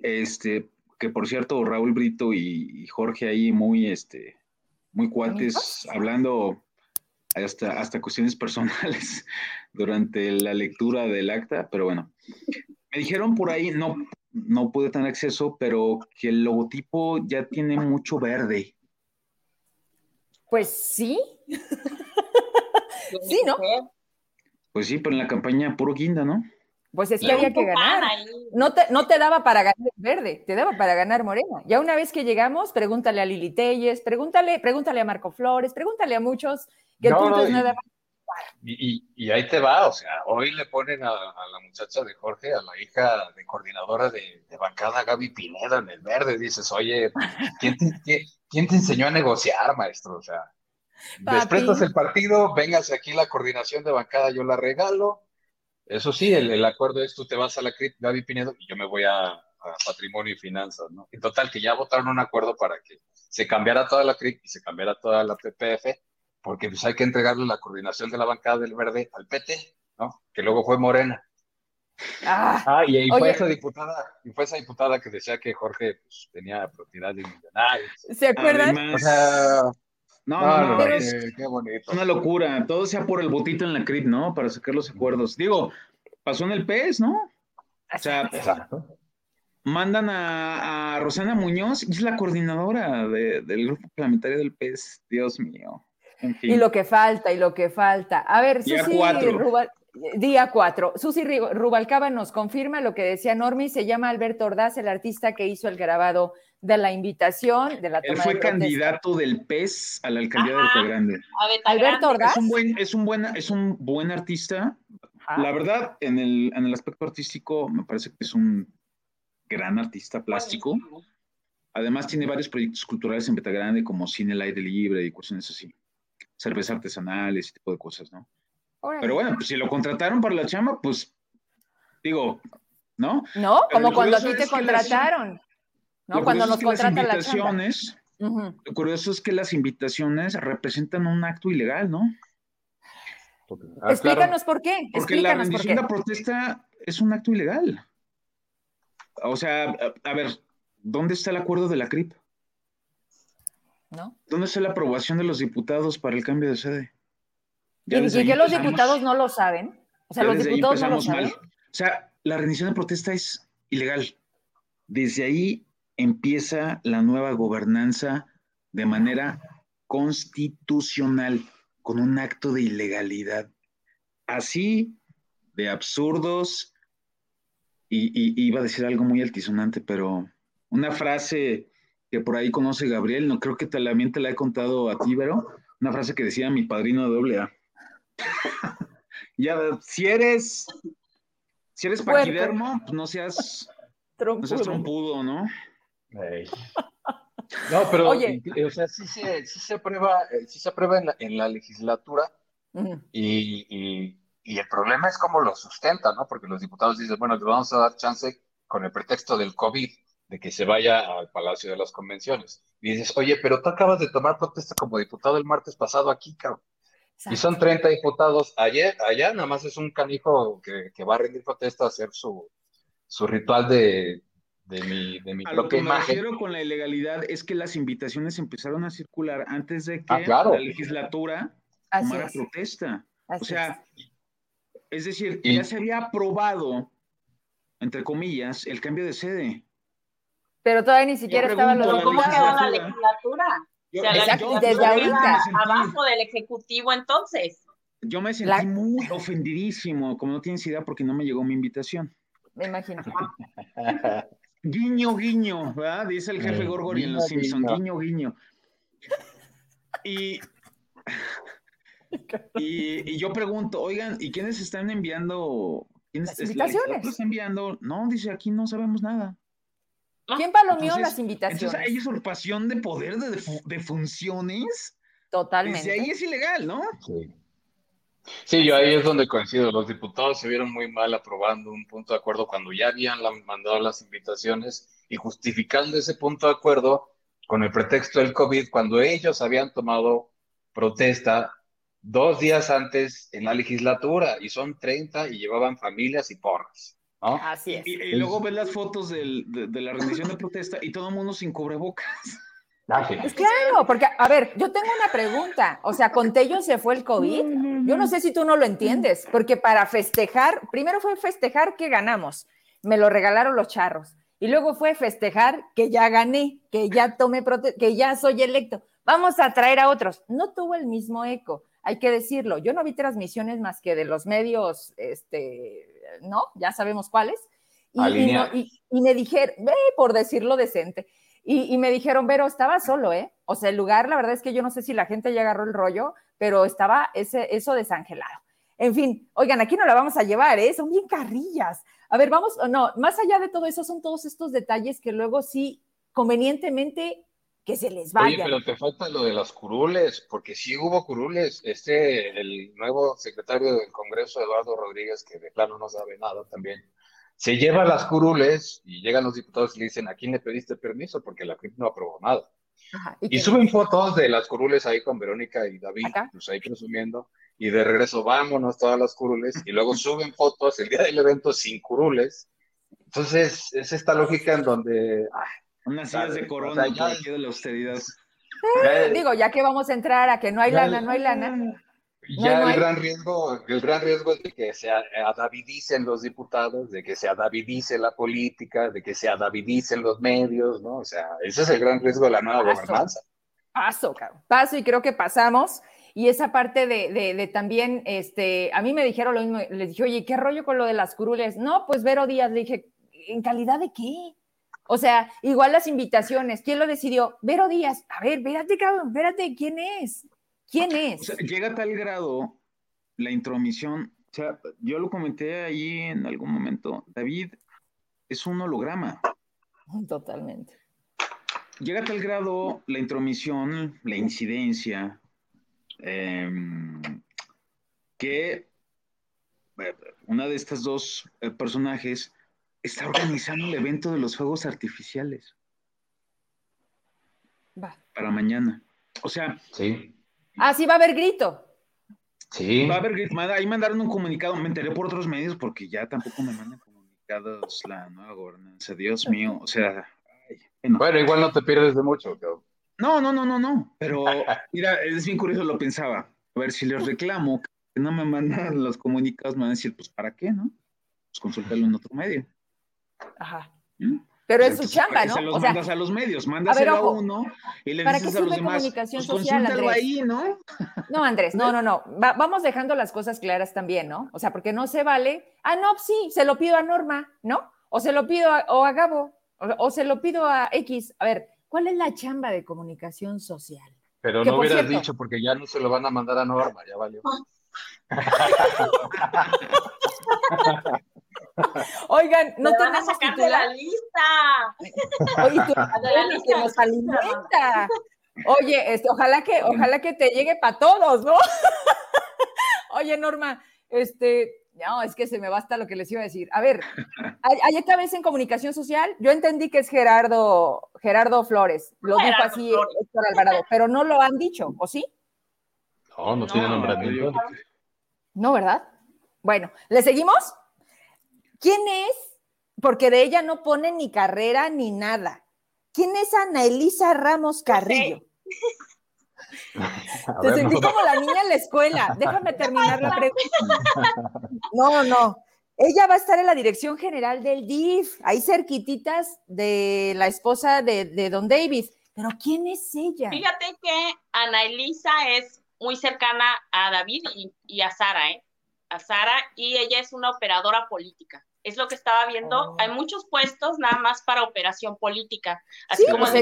Este, que por cierto, Raúl Brito y, Jorge ahí muy, este, muy cuates, hablando hasta, hasta cuestiones personales durante la lectura del acta, pero bueno, me dijeron por ahí, no, no pude tener acceso, pero que el logotipo ya tiene mucho verde. Pues sí. sí, ¿no? Pues sí, pero en la campaña puro guinda, ¿no? Pues es que había que ganar. No te, no te daba para ganar verde, te daba para ganar morena. Ya una vez que llegamos, pregúntale a Lili Telles, pregúntale, pregúntale a Marco Flores, pregúntale a muchos que el punto es nada y, y, ahí te va, o sea, hoy le ponen a, la muchacha de Jorge, a la hija de coordinadora de, bancada Gaby Pineda en el verde, dices, oye, ¿quién te, ¿quién te enseñó a negociar, maestro? O sea, desprestas el partido, vengas aquí la coordinación de bancada, yo la regalo. Eso sí, el, acuerdo es tú te vas a la CRIP, Gaby Pinedo, y yo me voy a, Patrimonio y Finanzas, ¿no? En total, que ya votaron un acuerdo para que se cambiara toda la CRIP y se cambiara toda la PPF, porque pues hay que entregarle la coordinación de la bancada del verde al PT, ¿no? Que luego fue Morena. Ah, ah y, fue esa diputada, y fue esa diputada que decía que Jorge pues, tenía propiedad de millonarios. ¿Se acuerdan? o sea, no, no, no, qué, bonito. Una locura, todo sea por el botito en la CRIP, ¿no? Para sacar los acuerdos. Digo, pasó en el PES, ¿no? O sea, Exacto. mandan a, a, Rosana Muñoz, y es la coordinadora del grupo parlamentario del PES, Dios mío. Y lo que falta, y lo que falta. A ver, Día Susi Rubal, día 4. Susi Rubalcaba nos confirma lo que decía Normi, se llama Alberto Ordaz, el artista que hizo el grabado de la invitación, de la Él fue candidato del PES a la alcaldía de Alta Grande. Alberto Ordaz. Es un buen, es un buen, es un buen artista. La verdad, en el, en el aspecto artístico, me parece que es un gran artista plástico. Además, tiene varios proyectos culturales en Grande, como cine al aire libre y cuestiones así cerveza artesanal, ese tipo de cosas, ¿no? Pero bueno, pues si lo contrataron para la chamba, pues digo, ¿no? No, como cuando a ti te contrataron. ¿No? Cuando nos contratan la chamba. Lo curioso es que las invitaciones representan un acto ilegal, ¿no? Ah, Explícanos por qué. Porque la rendición de protesta es un acto ilegal. O sea, a ver, ¿dónde está el acuerdo de la CRIP? ¿Dónde está la aprobación de los diputados para el cambio de sede? ¿Y, que los diputados no lo saben? O sea, los diputados no lo saben. O sea, la rendición de protesta es ilegal. Desde ahí empieza la nueva gobernanza de manera constitucional, con un acto de ilegalidad. Así de absurdos, y iba a decir algo muy altisonante, pero una frase que por ahí conoce Gabriel, no creo que también te la he contado a ti, pero una frase que decía mi padrino de doble A. ya, si eres, si eres paquidermo, pues no seas, no seas trompudo, ¿no? No, pero Oye. o sea, sí se, sí se aprueba, eh, sí se aprueba en la, en la legislatura y, y, y, el problema es cómo lo sustenta, ¿no? Porque los diputados dicen, bueno, le vamos a dar chance con el pretexto del COVID de que se vaya al Palacio de las Convenciones. Y dices, oye, pero tú acabas de tomar protesta como diputado el martes pasado aquí, cabrón. Y son 30 diputados. Ayer, allá nada más es un canijo que, va a rendir protesta a hacer su, su ritual de, de mi, de mi a lo que Me refiero con la ilegalidad es que las invitaciones empezaron a circular antes de que ah, la legislatura tomara protesta. o sea, es, decir, ya se había aprobado, entre comillas, el cambio de sede. Pero todavía ni siquiera estaba lo ¿Cómo quedó la legislatura? desde ahorita. Abajo del Ejecutivo entonces. Yo me sentí muy ofendidísimo, como no tienes idea, porque no me llegó mi invitación. Me imagino. guiño, guiño, ¿verdad? Dice el jefe Gorgori en Los Simpsons, guiño, guiño. Y, y, yo pregunto, oigan, ¿y quiénes están enviando? ¿Quiénes Las invitaciones. están enviando? No, dice, aquí no sabemos nada. ¿Quién palomeó las invitaciones? Entonces hay usurpación de poder de, funciones. Totalmente. Desde ahí es ilegal, ¿no? Sí. Sí, yo ahí es donde coincido. Los diputados se vieron muy mal aprobando un punto de acuerdo cuando ya habían mandado las invitaciones y justificando ese punto de acuerdo con el pretexto del COVID, cuando ellos habían tomado protesta dos días antes en la legislatura y son 30 y llevaban familias y porras. Así es. Y, luego ves las fotos de, la rendición de protesta y todo el mundo sin cubrebocas. Pues claro, porque, a ver, yo tengo una pregunta. O sea, con Tello se fue el COVID. Yo no sé si tú no lo entiendes, porque para festejar, primero fue festejar que ganamos. Me lo regalaron los charros. Y luego fue festejar que ya gané, que ya tomé que ya soy electo. Vamos a traer a otros. No tuvo el mismo eco, hay que decirlo. Yo no vi transmisiones más que de los medios este, ¿no? Ya sabemos cuáles. Y, y, me dijeron, por decirlo decente, y, me dijeron, pero estaba solo, ¿eh? O sea, el lugar, la verdad es que yo no sé si la gente ya agarró el rollo, pero estaba ese, eso desangelado. En fin, oigan, aquí no la vamos a llevar, ¿eh? Son bien carrillas. A ver, vamos, no, más allá de todo eso, son todos estos detalles que luego sí, convenientemente, que se les vaya. Oye, pero te falta lo de las curules, porque sí hubo curules. Este, el nuevo secretario del Congreso, Eduardo Rodríguez, que de plano no sabe nada también, se lleva las curules y llegan los diputados y le dicen, ¿a quién le pediste permiso? Porque la CRIP no aprobó nada. y, suben fotos de las curules ahí con Verónica y David, pues ahí presumiendo, y de regreso vámonos todas las curules, y luego suben fotos el día del evento sin curules. Entonces, es esta lógica en donde... Unas sillas de corona o sea, ya, de la austeridad. digo, ya que vamos a entrar a que no hay lana, no hay lana. Ya el gran riesgo, el gran riesgo es de que se adavidicen los diputados, de que se adavidice la política, de que se adavidicen los medios, ¿no? O sea, ese es el gran riesgo de la nueva gobernanza. Paso, cabrón. Paso y creo que pasamos. Y esa parte de, también, este, a mí me dijeron lo mismo, les dije, oye, ¿qué rollo con lo de las curules? No, pues Vero Díaz, le dije, ¿en calidad de qué? O sea, igual las invitaciones, ¿quién lo decidió? Vero Díaz, a ver, espérate, cabrón, espérate, ¿quién es? ¿Quién es? llega a tal grado la intromisión, o sea, yo lo comenté ahí en algún momento, David es un holograma. Totalmente. Llega a tal grado la intromisión, la incidencia, Em, que eh, una de estas dos eh, personajes está organizando el evento de los fuegos artificiales. Va. Para mañana. O sea. Sí. Ah, sí, va a haber grito. Sí. Va a haber grito. Ahí mandaron un comunicado. Me enteré por otros medios porque ya tampoco me mandan comunicados la nueva gobernanza. Dios mío. O sea. bueno. igual no te pierdes de mucho, no, no, no, no, no. Pero mira, es bien curioso, lo pensaba. A ver, si les reclamo que no me mandan los comunicados, me van a decir, pues, ¿para qué, no? Pues consúltalo en otro medio. Ajá. ¿Mm? Pero es su chamba, ¿no? Se los mandas a los medios, mándaselo a, uno y le dices a los demás, comunicación pues, social, Andrés? ahí, ¿no? No, Andrés, no, no, no. vamos dejando las cosas claras también, ¿no? O sea, porque no se vale, ah, no, sí, se lo pido a Norma, ¿no? O se lo pido a, o a Gabo, o se lo pido a X. A ver, ¿Cuál es la chamba de comunicación social? Pero no hubieras dicho porque ya no se lo van a mandar a Norma, ya valió. Oigan, no tenemos a sacar de la lista. Oye, tú, de la lista. nos alimenta. Oye, este, ojalá que, ojalá que te llegue para todos, ¿no? Oye, Norma, este, no, es que se me basta lo que les iba a decir. A ver, hay, esta vez en comunicación social, yo entendí que es Gerardo, Gerardo Flores, lo dijo así Héctor Alvarado, pero no lo han dicho, ¿o sí? No, no, tiene nombramiento. No, ¿verdad? Bueno, ¿le seguimos? ¿Quién es? Porque de ella no pone ni carrera ni nada. ¿Quién es Ana Elisa Ramos Carrillo? Te sentí como la niña en la escuela. Déjame terminar la pregunta. No, no. Ella va a estar en la dirección general del DIF, ahí cerquititas de la esposa de, Don David. Pero ¿quién es ella? Fíjate que Ana Elisa es muy cercana a David y, a Sara, ¿eh? A Sara, y ella es una operadora política. Es lo que estaba viendo. Oh. Hay muchos puestos nada más para operación política. Así como pues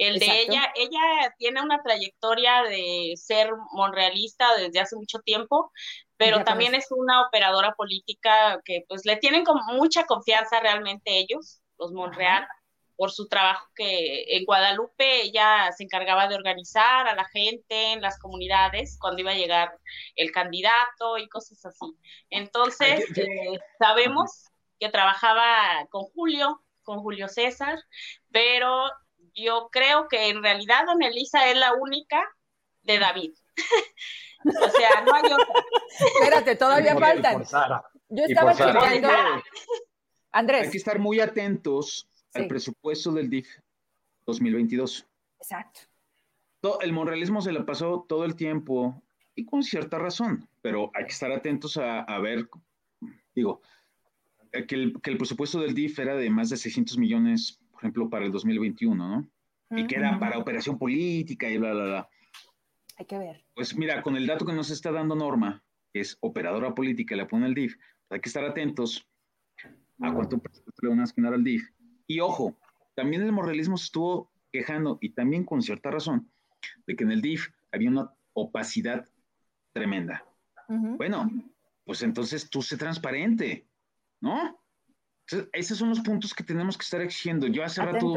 el de ella, ella tiene una trayectoria de ser monrealista desde hace mucho tiempo, pero también es una operadora política que pues le tienen con mucha confianza realmente ellos, los Monreal, por su trabajo que en Guadalupe ella se encargaba de organizar a la gente en las comunidades cuando iba a llegar el candidato y cosas así. Entonces, eh, sabemos que trabajaba con Julio, con Julio César, pero yo creo que en realidad Don Elisa es la única de David. o sea, no hay otra. Espérate, todavía faltan. Yo estaba checando. Andrés. Hay que estar muy atentos al presupuesto del DIF 2022. Exacto. el monrealismo se le pasó todo el tiempo y con cierta razón, pero hay que estar atentos a, ver, digo, que el, que el presupuesto del DIF era de más de 600 millones por ejemplo, para el 2021, ¿no? Y que era para operación política y bla, bla, bla. Hay que ver. Pues mira, con el dato que nos está dando Norma, que es operadora política, la pone el DIF, hay que estar atentos a cuánto presupuesto le van a asignar al DIF. Y ojo, también el moralismo se estuvo quejando, y también con cierta razón, de que en el DIF había una opacidad tremenda. Bueno, pues entonces tú sé transparente, ¿no? esos son los puntos que tenemos que estar exigiendo. Yo hace rato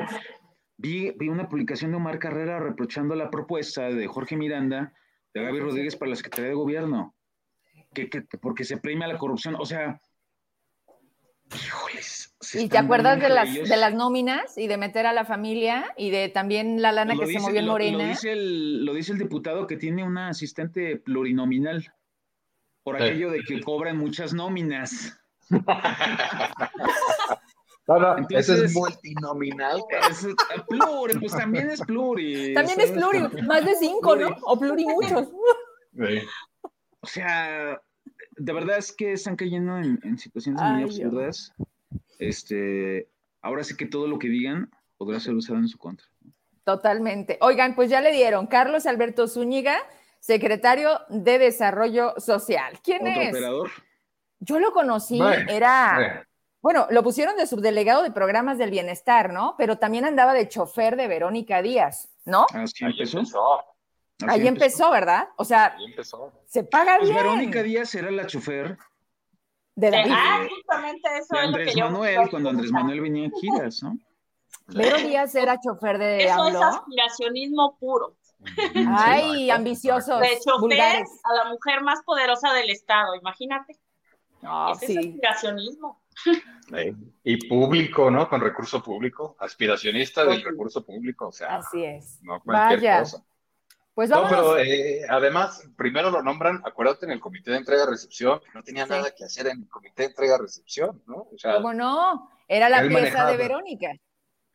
vi, vi, una publicación de Omar Carrera reprochando la propuesta de Jorge Miranda, de Gaby Rodríguez para la Secretaría de Gobierno, que, que porque se premia la corrupción. O sea, híjoles. ¿Y te acuerdas de las, de las nóminas y de meter a la familia y de también la lana que se movió en Morena? Lo, dice el, lo dice el diputado que tiene una asistente plurinominal por aquello de que cobran muchas nóminas. No, no, Entonces, es multinominal. Es, pluri, pues también es pluri. También es pluri, más de cinco, ¿no? O pluri muchos. O sea, de verdad es que están cayendo en, situaciones muy absurdas. Este, ahora sí que todo lo que digan podrá ser usado en su contra. Totalmente. Oigan, pues ya le dieron Carlos Alberto Zúñiga, secretario de Desarrollo Social. ¿Quién ¿Otro es? operador? Yo lo conocí, era, bueno. lo pusieron de subdelegado de programas del bienestar, ¿no? Pero también andaba de chofer de Verónica Díaz, ¿no? Así empezó. Ahí empezó, ¿verdad? O sea, se paga pues bien. Verónica Díaz era la chofer de David. Ah, justamente eso Andrés Manuel, cuando Andrés Manuel venía en giras, ¿no? Vero Díaz era chofer de Eso es aspiracionismo puro. Ay, ambiciosos. De chofer a la mujer más poderosa del Estado, imagínate. No, sí. es aspiracionismo. Y público, ¿no? Con recurso público, aspiracionista del recurso público, o sea. Así es. No cualquier Vaya. cosa. Pues. No, pero eh, además, primero lo nombran, acuérdate, en el comité de entrega-recepción, no tenía nada que hacer en el comité de entrega-recepción, ¿no? O sea, ¿Cómo no? Era la pieza de Verónica.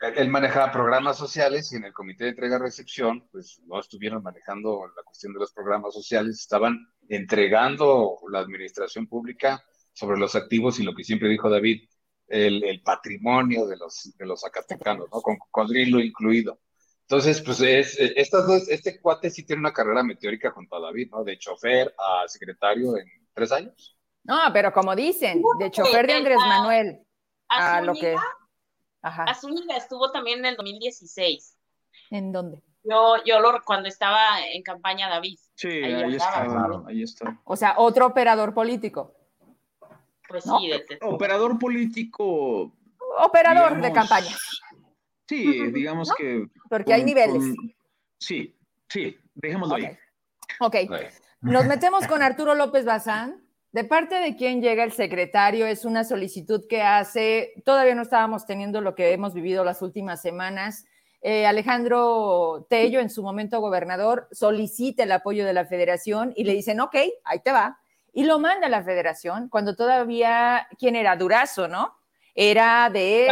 Él, manejaba programas sociales y en el comité de entrega-recepción, pues no estuvieron manejando la cuestión de los programas sociales, estaban entregando la administración pública sobre los activos y lo que siempre dijo David, el, patrimonio de los, de los zacatecanos, ¿no? Con cocodrilo incluido. Entonces, pues es, estas dos, este cuate sí tiene una carrera meteórica junto a David, ¿no? De chofer a secretario en tres años. No, pero como dicen, de chofer de Andrés Manuel a, lo que... Ajá. Azúñiga estuvo también en el 2016. ¿En dónde? Yo, yo lo, cuando estaba en campaña David. Sí, ahí, está, ahí está. O sea, otro operador político. Pues sí, Operador político. Operador de campaña. Sí, digamos que. Porque hay niveles. sí, sí, dejémoslo ahí. Ok. Nos metemos con Arturo López Bazán. De parte de quien llega el secretario, es una solicitud que hace, todavía no estábamos teniendo lo que hemos vivido las últimas semanas. Eh, Alejandro Tello, en su momento gobernador, solicita el apoyo de la federación y le dicen, ok, ahí te va. Y lo manda a la federación cuando todavía, ¿quién era? Durazo, ¿no? Era de...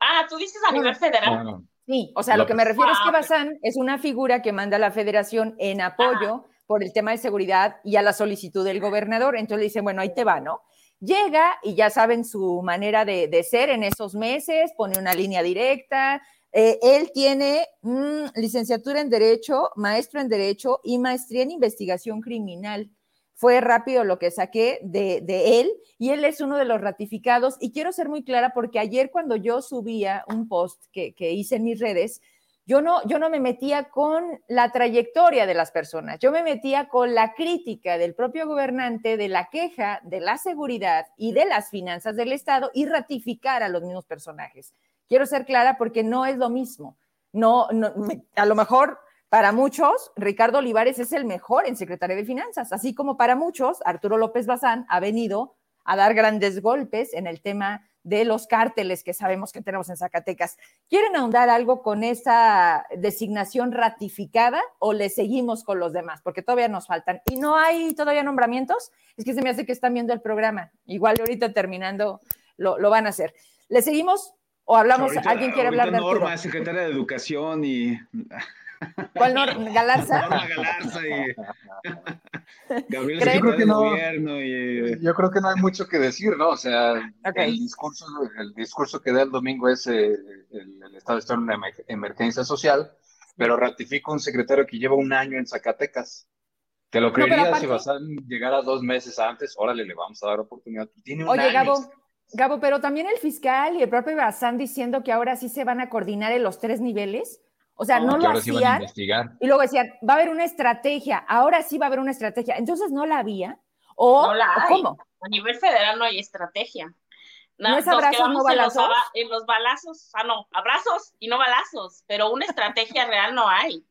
Ah, tú dices a nivel federal. Sí, o sea, lo, que me refiero es que Bazán es una figura que manda a la federación en apoyo por el tema de seguridad y a la solicitud del gobernador. Entonces le dicen, bueno, ahí te va, ¿no? Llega y ya saben su manera de, ser en esos meses, pone una línea directa. Eh, él tiene mm, licenciatura en Derecho, maestro en Derecho y maestría en Investigación Criminal fue rápido lo que saqué de, él y él es uno de los ratificados. Y quiero ser muy clara porque ayer cuando yo subía un post que, hice en mis redes, yo no, yo no me metía con la trayectoria de las personas, yo me metía con la crítica del propio gobernante, de la queja de la seguridad y de las finanzas del Estado y ratificar a los mismos personajes. Quiero ser clara porque no es lo mismo. No, no a lo mejor para muchos, Ricardo Olivares es el mejor en Secretaría de Finanzas, así como para muchos, Arturo López Bazán ha venido a dar grandes golpes en el tema de los cárteles que sabemos que tenemos en Zacatecas. ¿Quieren ahondar algo con esa designación ratificada o le seguimos con los demás? Porque todavía nos faltan. ¿Y no hay todavía nombramientos? Es que se me hace que están viendo el programa. Igual ahorita terminando lo, van a hacer. ¿Le seguimos o hablamos? ¿Alguien quiere hablar de Arturo? Norma, secretaria de Educación y... ¿Cuál Norma? ¿Galarza? Norma Galarza y Gabriel yo creo que no, gobierno y... Yo creo que no hay mucho que decir, ¿no? O sea, el, discurso, el discurso que da el domingo es eh, el, Estado está en una emergencia social, pero ratifica un secretario que lleva un año en Zacatecas. Te lo creería si vas a llegar a dos meses antes, órale, le vamos a dar oportunidad. Tiene Oye, Gabo, Gabo, pero también el fiscal y el propio Bazán diciendo que ahora sí se van a coordinar en los tres niveles. O sea, no, lo hacían. y luego decían, va a haber una estrategia, ahora sí va a haber una estrategia. Entonces, ¿no la había? ¿O, no la cómo? A nivel federal no hay estrategia. No, es abrazos, no balazos. En los, balazos, ah, no, abrazos y no balazos, pero una estrategia real no hay.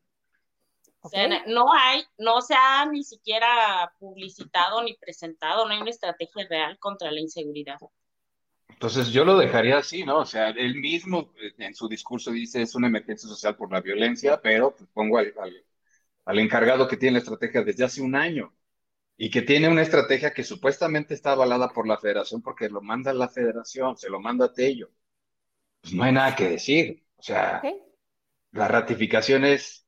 O sea, no hay, no se ha ni siquiera publicitado ni presentado, no hay una estrategia real contra la inseguridad. Entonces yo lo dejaría así, ¿no? O sea, él mismo eh, en su discurso dice es una emergencia social por la violencia, pero pues, pongo al, al, encargado que tiene la estrategia desde hace un año y que tiene una estrategia que supuestamente está avalada por la federación porque lo manda la federación, se lo manda a Tello. Pues no hay nada que decir. O sea, la ratificación es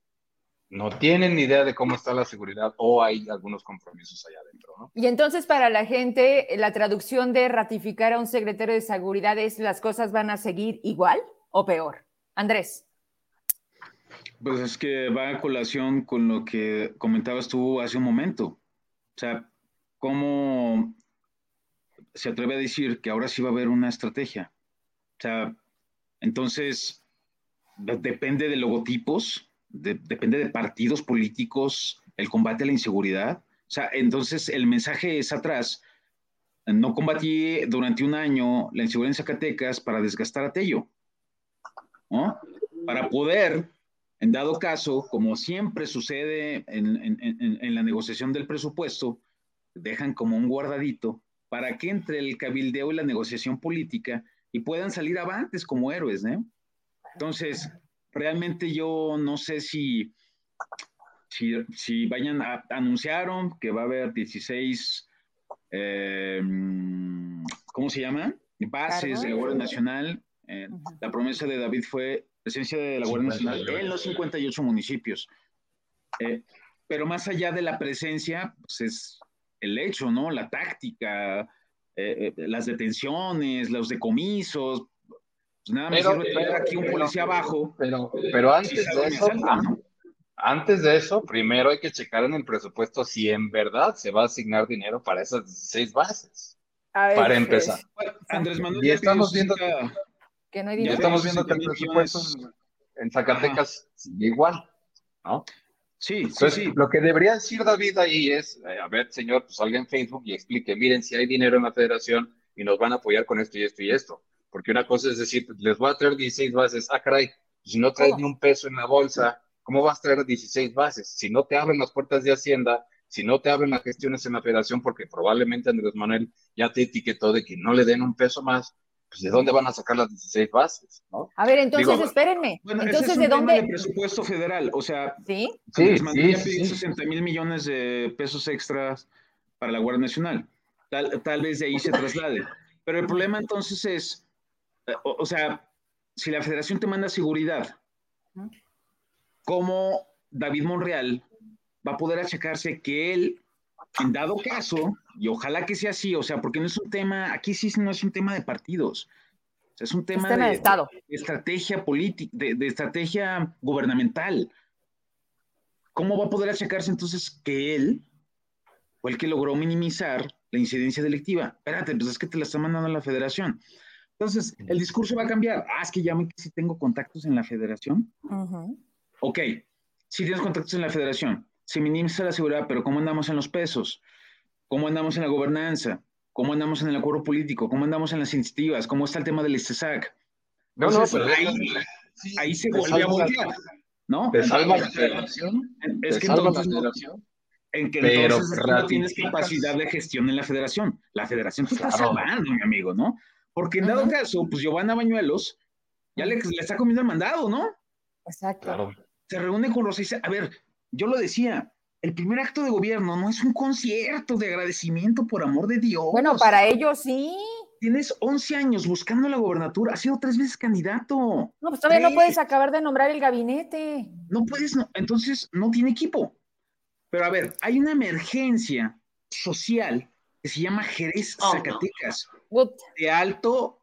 no tienen ni idea de cómo está la seguridad o hay algunos compromisos allá adentro. ¿No? Y entonces para la gente, la traducción de ratificar a un secretario de seguridad es las cosas van a seguir igual o peor. Andrés. Pues es que va a colación con lo que comentabas tú hace un momento. O sea, ¿cómo se atreve a decir que ahora sí va a haber una estrategia? O sea, entonces, depende de logotipos, depende de partidos políticos, el combate a la inseguridad. O sea, entonces el mensaje es atrás. No combatí durante un año la inseguridad en Zacatecas para desgastar a Tello, ¿no? Para poder, en dado caso, como siempre sucede en, la negociación del presupuesto, dejan como un guardadito para que entre el cabildeo y la negociación política y puedan salir avantes como héroes, ¿no? Entonces, realmente yo no sé si, si, vayan a, anunciaron que va a haber 16, eh, ¿cómo se llama? Bases de la Guardia Nacional. Eh, la promesa de David fue presencia de la Guardia Nacional en los 58 municipios. Eh, pero más allá de la presencia, pues es el hecho, ¿no? La táctica, las detenciones, los decomisos, pues nada me sirve traer aquí un policía abajo. Pero, pero antes de eso, antes de eso, primero hay que checar en el presupuesto si en verdad se va a asignar dinero para esas seis bases. para empezar. Andrés Manuel, y estamos viendo que, no hay dinero. Ya estamos viendo que el presupuesto en Zacatecas sigue igual, ¿no? Sí, sí, sí. Lo que debería decir David ahí es, eh, a ver, señor, pues salga en Facebook y explique, miren, si hay dinero en la federación y nos van a apoyar con esto y esto y esto. Porque una cosa es decir, les voy a traer 16 bases, ah, caray, si no traes ni un peso en la bolsa, ¿cómo vas a traer 16 bases? Si no te abren las puertas de Hacienda, si no te abren las gestiones en la federación, porque probablemente Andrés Manuel ya te etiquetó de que no le den un peso más, pues ¿de dónde van a sacar las 16 bases? ¿no? A ver, entonces espérenme. Bueno, entonces, es ¿de dónde? El presupuesto federal, o sea, sí, sí, sí, sí, 60 mil millones de pesos extras para la Guardia Nacional. Tal, tal vez de ahí se traslade. Pero el problema entonces es, o, sea, si la federación te manda seguridad, ¿cómo David Monreal va a poder achacarse que él, en dado caso, y ojalá que sea así, o sea, porque no es un tema, aquí sí no es un tema de partidos, es un tema, de, Estado. estrategia política, de, de, estrategia gubernamental. ¿Cómo va a poder achacarse entonces que él fue el que logró minimizar la incidencia delictiva? Espérate, pues es que te la está mandando la federación. Entonces, el discurso va a cambiar. Ah, es que ya me si tengo contactos en la federación. Ok, si tienes contactos en la federación, se minimiza la seguridad, pero ¿cómo andamos en los pesos? ¿Cómo andamos en la gobernanza? ¿Cómo andamos en el acuerdo político? ¿Cómo andamos en las iniciativas? ¿Cómo está el tema del ISTESAC? No, no, pero ahí, ahí se vuelve a voltear, ¿no? Te salva la federación. Es que entonces, la federación. En que pero entonces no tienes capacidad de gestión en la federación. La federación te está salvando, mi amigo, ¿no? Porque en dado caso, pues Giovanna Bañuelos ya le, está comiendo el mandado, ¿no? Exacto. Se reúne con y dice, a ver, yo lo decía, el primer acto de gobierno no es un concierto de agradecimiento, por amor de Dios. Bueno, para ellos sí. Tienes 11 años buscando la gobernatura, has sido tres veces candidato. No, pues todavía no puedes acabar de nombrar el gabinete. No puedes, no, entonces no tiene equipo. Pero a ver, hay una emergencia social que se llama Jerez oh, Zacatecas de alto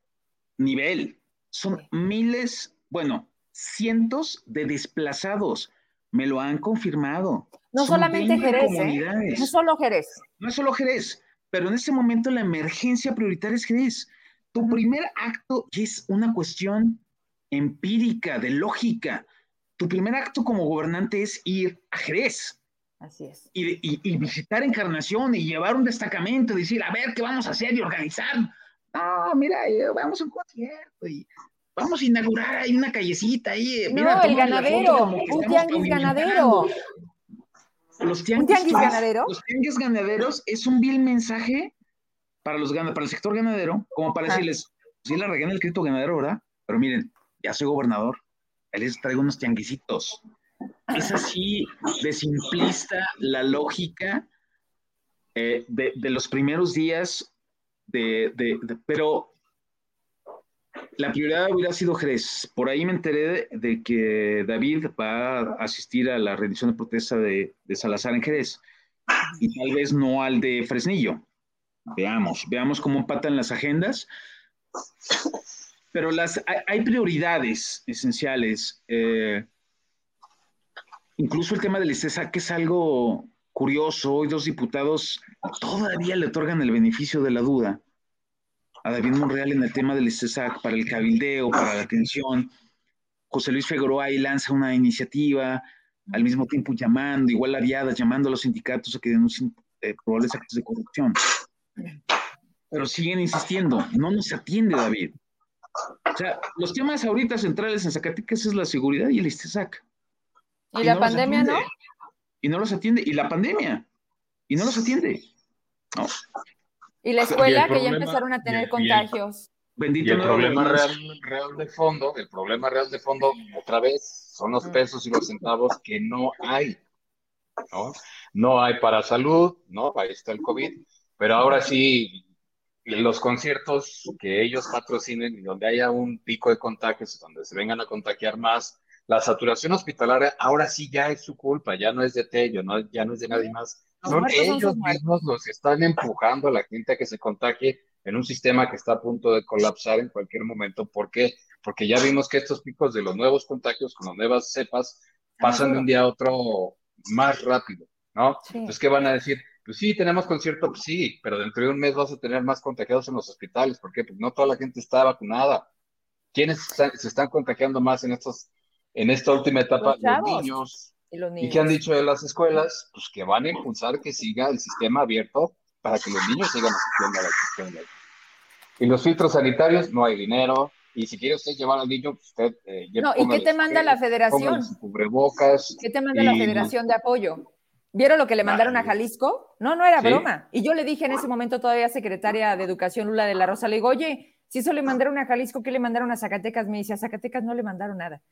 nivel. Son miles, bueno, cientos de desplazados. me lo han confirmado. No solamente Jerez, ¿eh? no solo Jerez. No es solo Jerez, pero en este momento la emergencia prioritaria es Jerez. Tu primer acto es una cuestión empírica, de lógica. Tu primer acto como gobernante es ir a Jerez. Así es. Y, visitar Encarnación y llevar un destacamento, decir, a ver, ¿qué vamos a hacer y organizar? No, mira, eh, vamos a un concierto y vamos a inaugurar ahí una callecita ahí. Eh, no, el ganadero, un tianguis ganadero. Los tianguis, ¿Un tianguis ganadero? Los tianguis ganaderos es un vil mensaje para, los, para el sector ganadero, como para decirles, sí la regué en el crédito ganadero, ¿verdad? Pero miren, ya soy gobernador, ahí les traigo unos tianguisitos. Es así de simplista la lógica eh, de, los primeros días de, pero la prioridad hubiera sido Jerez. Por ahí me enteré de, que David va a asistir a la rendición de protesta de, Salazar en Jerez y tal vez no al de Fresnillo. Veamos, veamos cómo empatan las agendas. Pero las, hay, prioridades esenciales. Eh, incluso el tema del ICESA, que es algo curioso. Hoy dos diputados todavía le otorgan el beneficio de la duda a David Monreal en el tema del ICESAC para el cabildeo, para la atención. José Luis Figueroa ahí lanza una iniciativa, al mismo tiempo llamando, igual la viada, llamando a los sindicatos a que denuncien eh, probables actos de corrupción. Pero siguen insistiendo, no nos atiende David. O sea, los temas ahorita centrales en Zacatecas es la seguridad y el ISTESAC. ¿Y, la pandemia no? Y no los atiende. Y la pandemia. Y no los atiende. No. Y la escuela, que ya empezaron a tener contagios. Bendito y el problema real, real, de fondo, el problema real de fondo, otra vez, son los mm. pesos y los centavos que no hay. ¿no? No hay para salud, ¿no? Ahí está el COVID. Pero ahora sí, los conciertos que ellos patrocinen y donde haya un pico de contagios, donde se vengan a contagiar más, la saturación hospitalaria ahora sí ya es su culpa, ya no es de Tello, no, ya no es de nadie más. Son ellos mismos los que están empujando a la gente a que se contagie en un sistema que está a punto de colapsar en cualquier momento. ¿Por qué? Porque ya vimos que estos picos de los nuevos contagios con las nuevas cepas pasan de un día a otro más rápido, ¿no? Entonces, ¿qué van a decir? Pues sí, tenemos concierto, pues sí, pero dentro de un mes vas a tener más contagiados en los hospitales. ¿Por qué? Pues no toda la gente está vacunada. ¿Quiénes se están contagiando más en estos en esta última etapa los, niños. ¿Y, qué han dicho de las escuelas? Pues que van a impulsar que siga el sistema abierto para que los niños sigan asistiendo a la escuela. Y los filtros sanitarios, no hay dinero. Y si quiere usted llevar al niño, pues usted... Eh, no, ¿y qué te manda la federación? Cubrebocas. ¿Qué te manda la federación de apoyo? ¿Vieron lo que le mandaron a Jalisco? No, no era broma. Y yo le dije en ese momento todavía secretaria de Educación Lula de la Rosa, le digo, oye, si eso le mandaron a Jalisco, ¿qué le mandaron a Zacatecas? Me dice, a Zacatecas no le mandaron nada.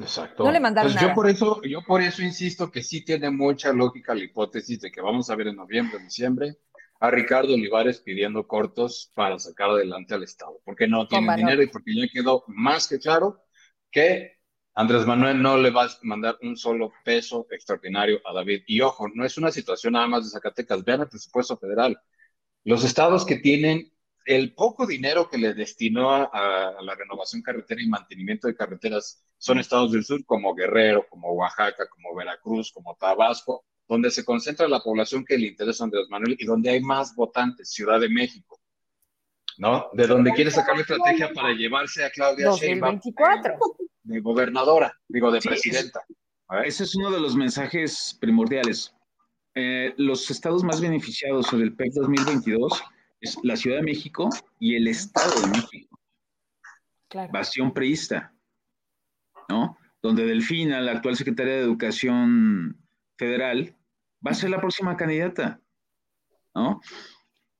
Exacto. No le mandaron Yo por, eso, yo por eso insisto que sí tiene mucha lógica la hipótesis de que vamos a ver en noviembre, diciembre, a Ricardo Olivares pidiendo cortos para sacar adelante al Estado, porque no tiene dinero y porque ya quedó más que claro que Andrés Manuel no le va a mandar un solo peso extraordinario a David. Y ojo, no es una situación nada más de Zacatecas, vean el presupuesto federal. Los estados que tienen el poco dinero que le destinó a, la renovación carretera y mantenimiento de carreteras son estados del sur como Guerrero, como Oaxaca, como Veracruz, como Tabasco, donde se concentra la población que le interesa a Andrés Manuel y donde hay más votantes, Ciudad de México, ¿no? De donde quiere sacar la estrategia para llevarse a Claudia Sheinbaum de gobernadora, digo, de presidenta. Ese es uno de los mensajes primordiales. Eh, los estados más beneficiados del PEC 2022 es la Ciudad de México y el Estado de México. Claro. Bastión preísta, ¿no? Donde Delfina, la actual secretaria de Educación Federal, va a ser la próxima candidata, ¿no?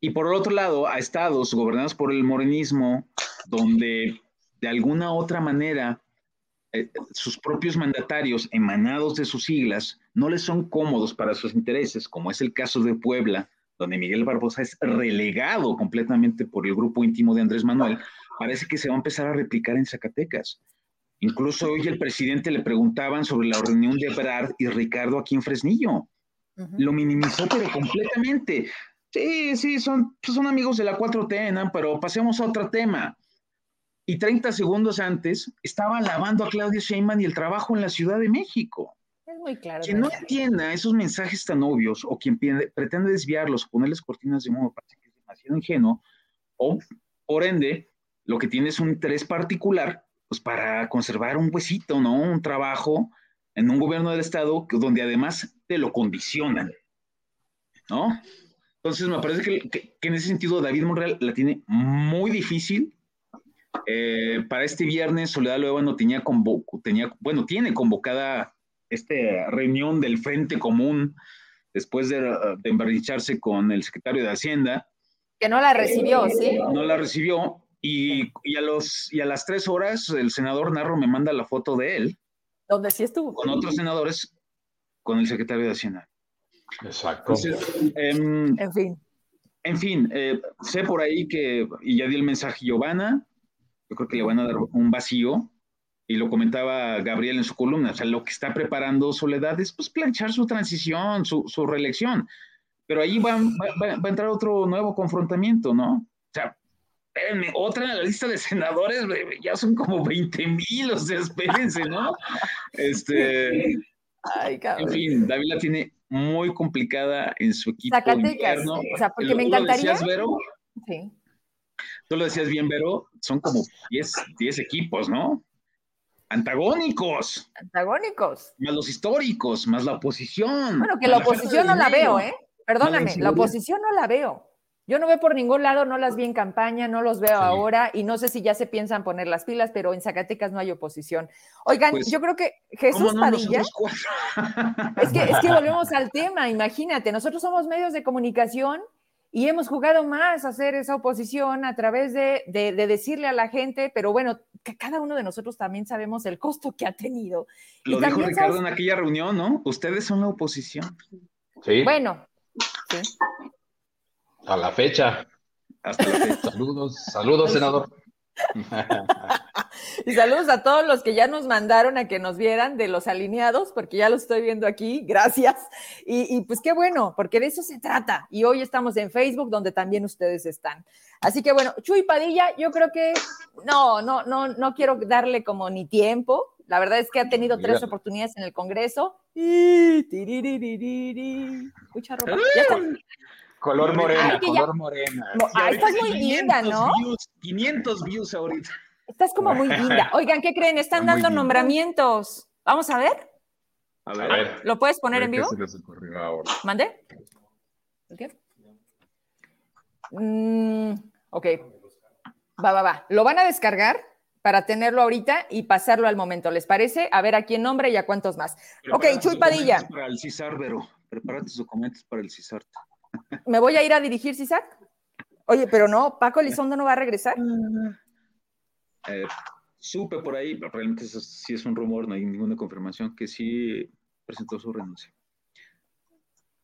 Y por el otro lado, a estados gobernados por el morenismo, donde de alguna otra manera eh, sus propios mandatarios emanados de sus siglas no les son cómodos para sus intereses, como es el caso de Puebla, donde Miguel Barbosa es relegado completamente por el grupo íntimo de Andrés Manuel, parece que se va a empezar a replicar en Zacatecas. Incluso hoy el presidente le preguntaban sobre la reunión de Brad y Ricardo aquí en Fresnillo. Lo minimizó, pero completamente. Sí, sí, son, son amigos de la 4T, ¿no? pero pasemos a otro tema. Y 30 segundos antes estaba alabando a Claudio Sheinbaum y el trabajo en la Ciudad de México. Muy claro. Quien no entienda esos mensajes tan obvios o quien pretende desviarlos o ponerles cortinas de modo parece que es demasiado ingenuo o, por ende, lo que tiene es un interés particular pues para conservar un huesito, ¿no? Un trabajo en un gobierno del Estado donde además te lo condicionan, ¿no? Entonces me parece que, en ese sentido David Monreal la tiene muy difícil. Eh, para este viernes Soledad no tenía, tenía, bueno, tiene convocada esta reunión del Frente Común después de, de con el secretario de Hacienda. Que no la recibió, ¿sí? No la recibió. Y, a los, y a las tres horas el senador Narro me manda la foto de él. Donde sí estuvo. Con otros senadores, con el secretario de Hacienda. Exacto. Em, en fin. En fin, eh, sé por ahí que, y ya di el mensaje Giovanna, yo creo que le van a dar un vacío, y lo comentaba Gabriel en su columna, o sea, lo que está preparando Soledad es pues planchar su transición, su, su reelección, pero ahí va, va, a entrar otro nuevo confrontamiento, ¿no? O sea, espérenme, otra en la lista de senadores, ya son como 20 mil, o sea, espérense, ¿no? Este, Ay, en fin, David la tiene muy complicada en su equipo. Zacatecas, o sea, porque me encantaría. Lo Vero? Sí. Tú lo decías bien, Vero, son como 10, 10 equipos, ¿no? Antagónicos. Antagónicos. Más los históricos, más la oposición. Bueno, que la oposición no la veo, ¿eh? Perdóname, la oposición no la veo. Yo no veo por ningún lado, no las vi en campaña, no los veo ahora y no sé si ya se piensan poner las pilas, pero en Zacatecas no hay oposición. Oigan, pues, yo creo que Jesús Padilla. Es que, es que volvemos al tema, imagínate, nosotros somos medios de comunicación y hemos jugado más a hacer esa oposición a través de, decirle a la gente, pero bueno, que cada uno de nosotros también sabemos el costo que ha tenido. Lo dijo Ricardo en aquella reunión, ¿no? Ustedes son la oposición. Sí. Bueno, sí. A la fecha. Hasta la fecha. Saludos, saludos, senador. y saludos a todos los que ya nos mandaron a que nos vieran de los alineados, porque ya los estoy viendo aquí, gracias. Y, pues qué bueno, porque de eso se trata. Y hoy estamos en Facebook, donde también ustedes están. Así que bueno, Chuy Padilla, yo creo que no, no, no, no quiero darle como ni tiempo. La verdad es que ha tenido tres oportunidades en el Congreso. Mucha ropa. Ya está. Color morena, color morena. Ah, estás muy linda, ¿no? 500 views ahorita. Estás como muy linda. Oigan, ¿qué creen? Están dando nombramientos. Vamos a ver. A ver. ¿Lo puedes poner en vivo? ¿Mande? Mm, ok. Va, va, va. Lo van a descargar para tenerlo ahorita y pasarlo al momento. ¿Les parece? A ver a quién nombre y a cuántos más. ok, Chuy Padilla. Para el Cisar, Vero. Prepárate tus documentos para el Cisar. ¿Me voy a ir a dirigir, Cisac? Oye, pero no, Paco Elizondo no va a regresar. Eh, supe por ahí, realmente sí es un rumor, no hay ninguna confirmación, que sí presentó su renuncia.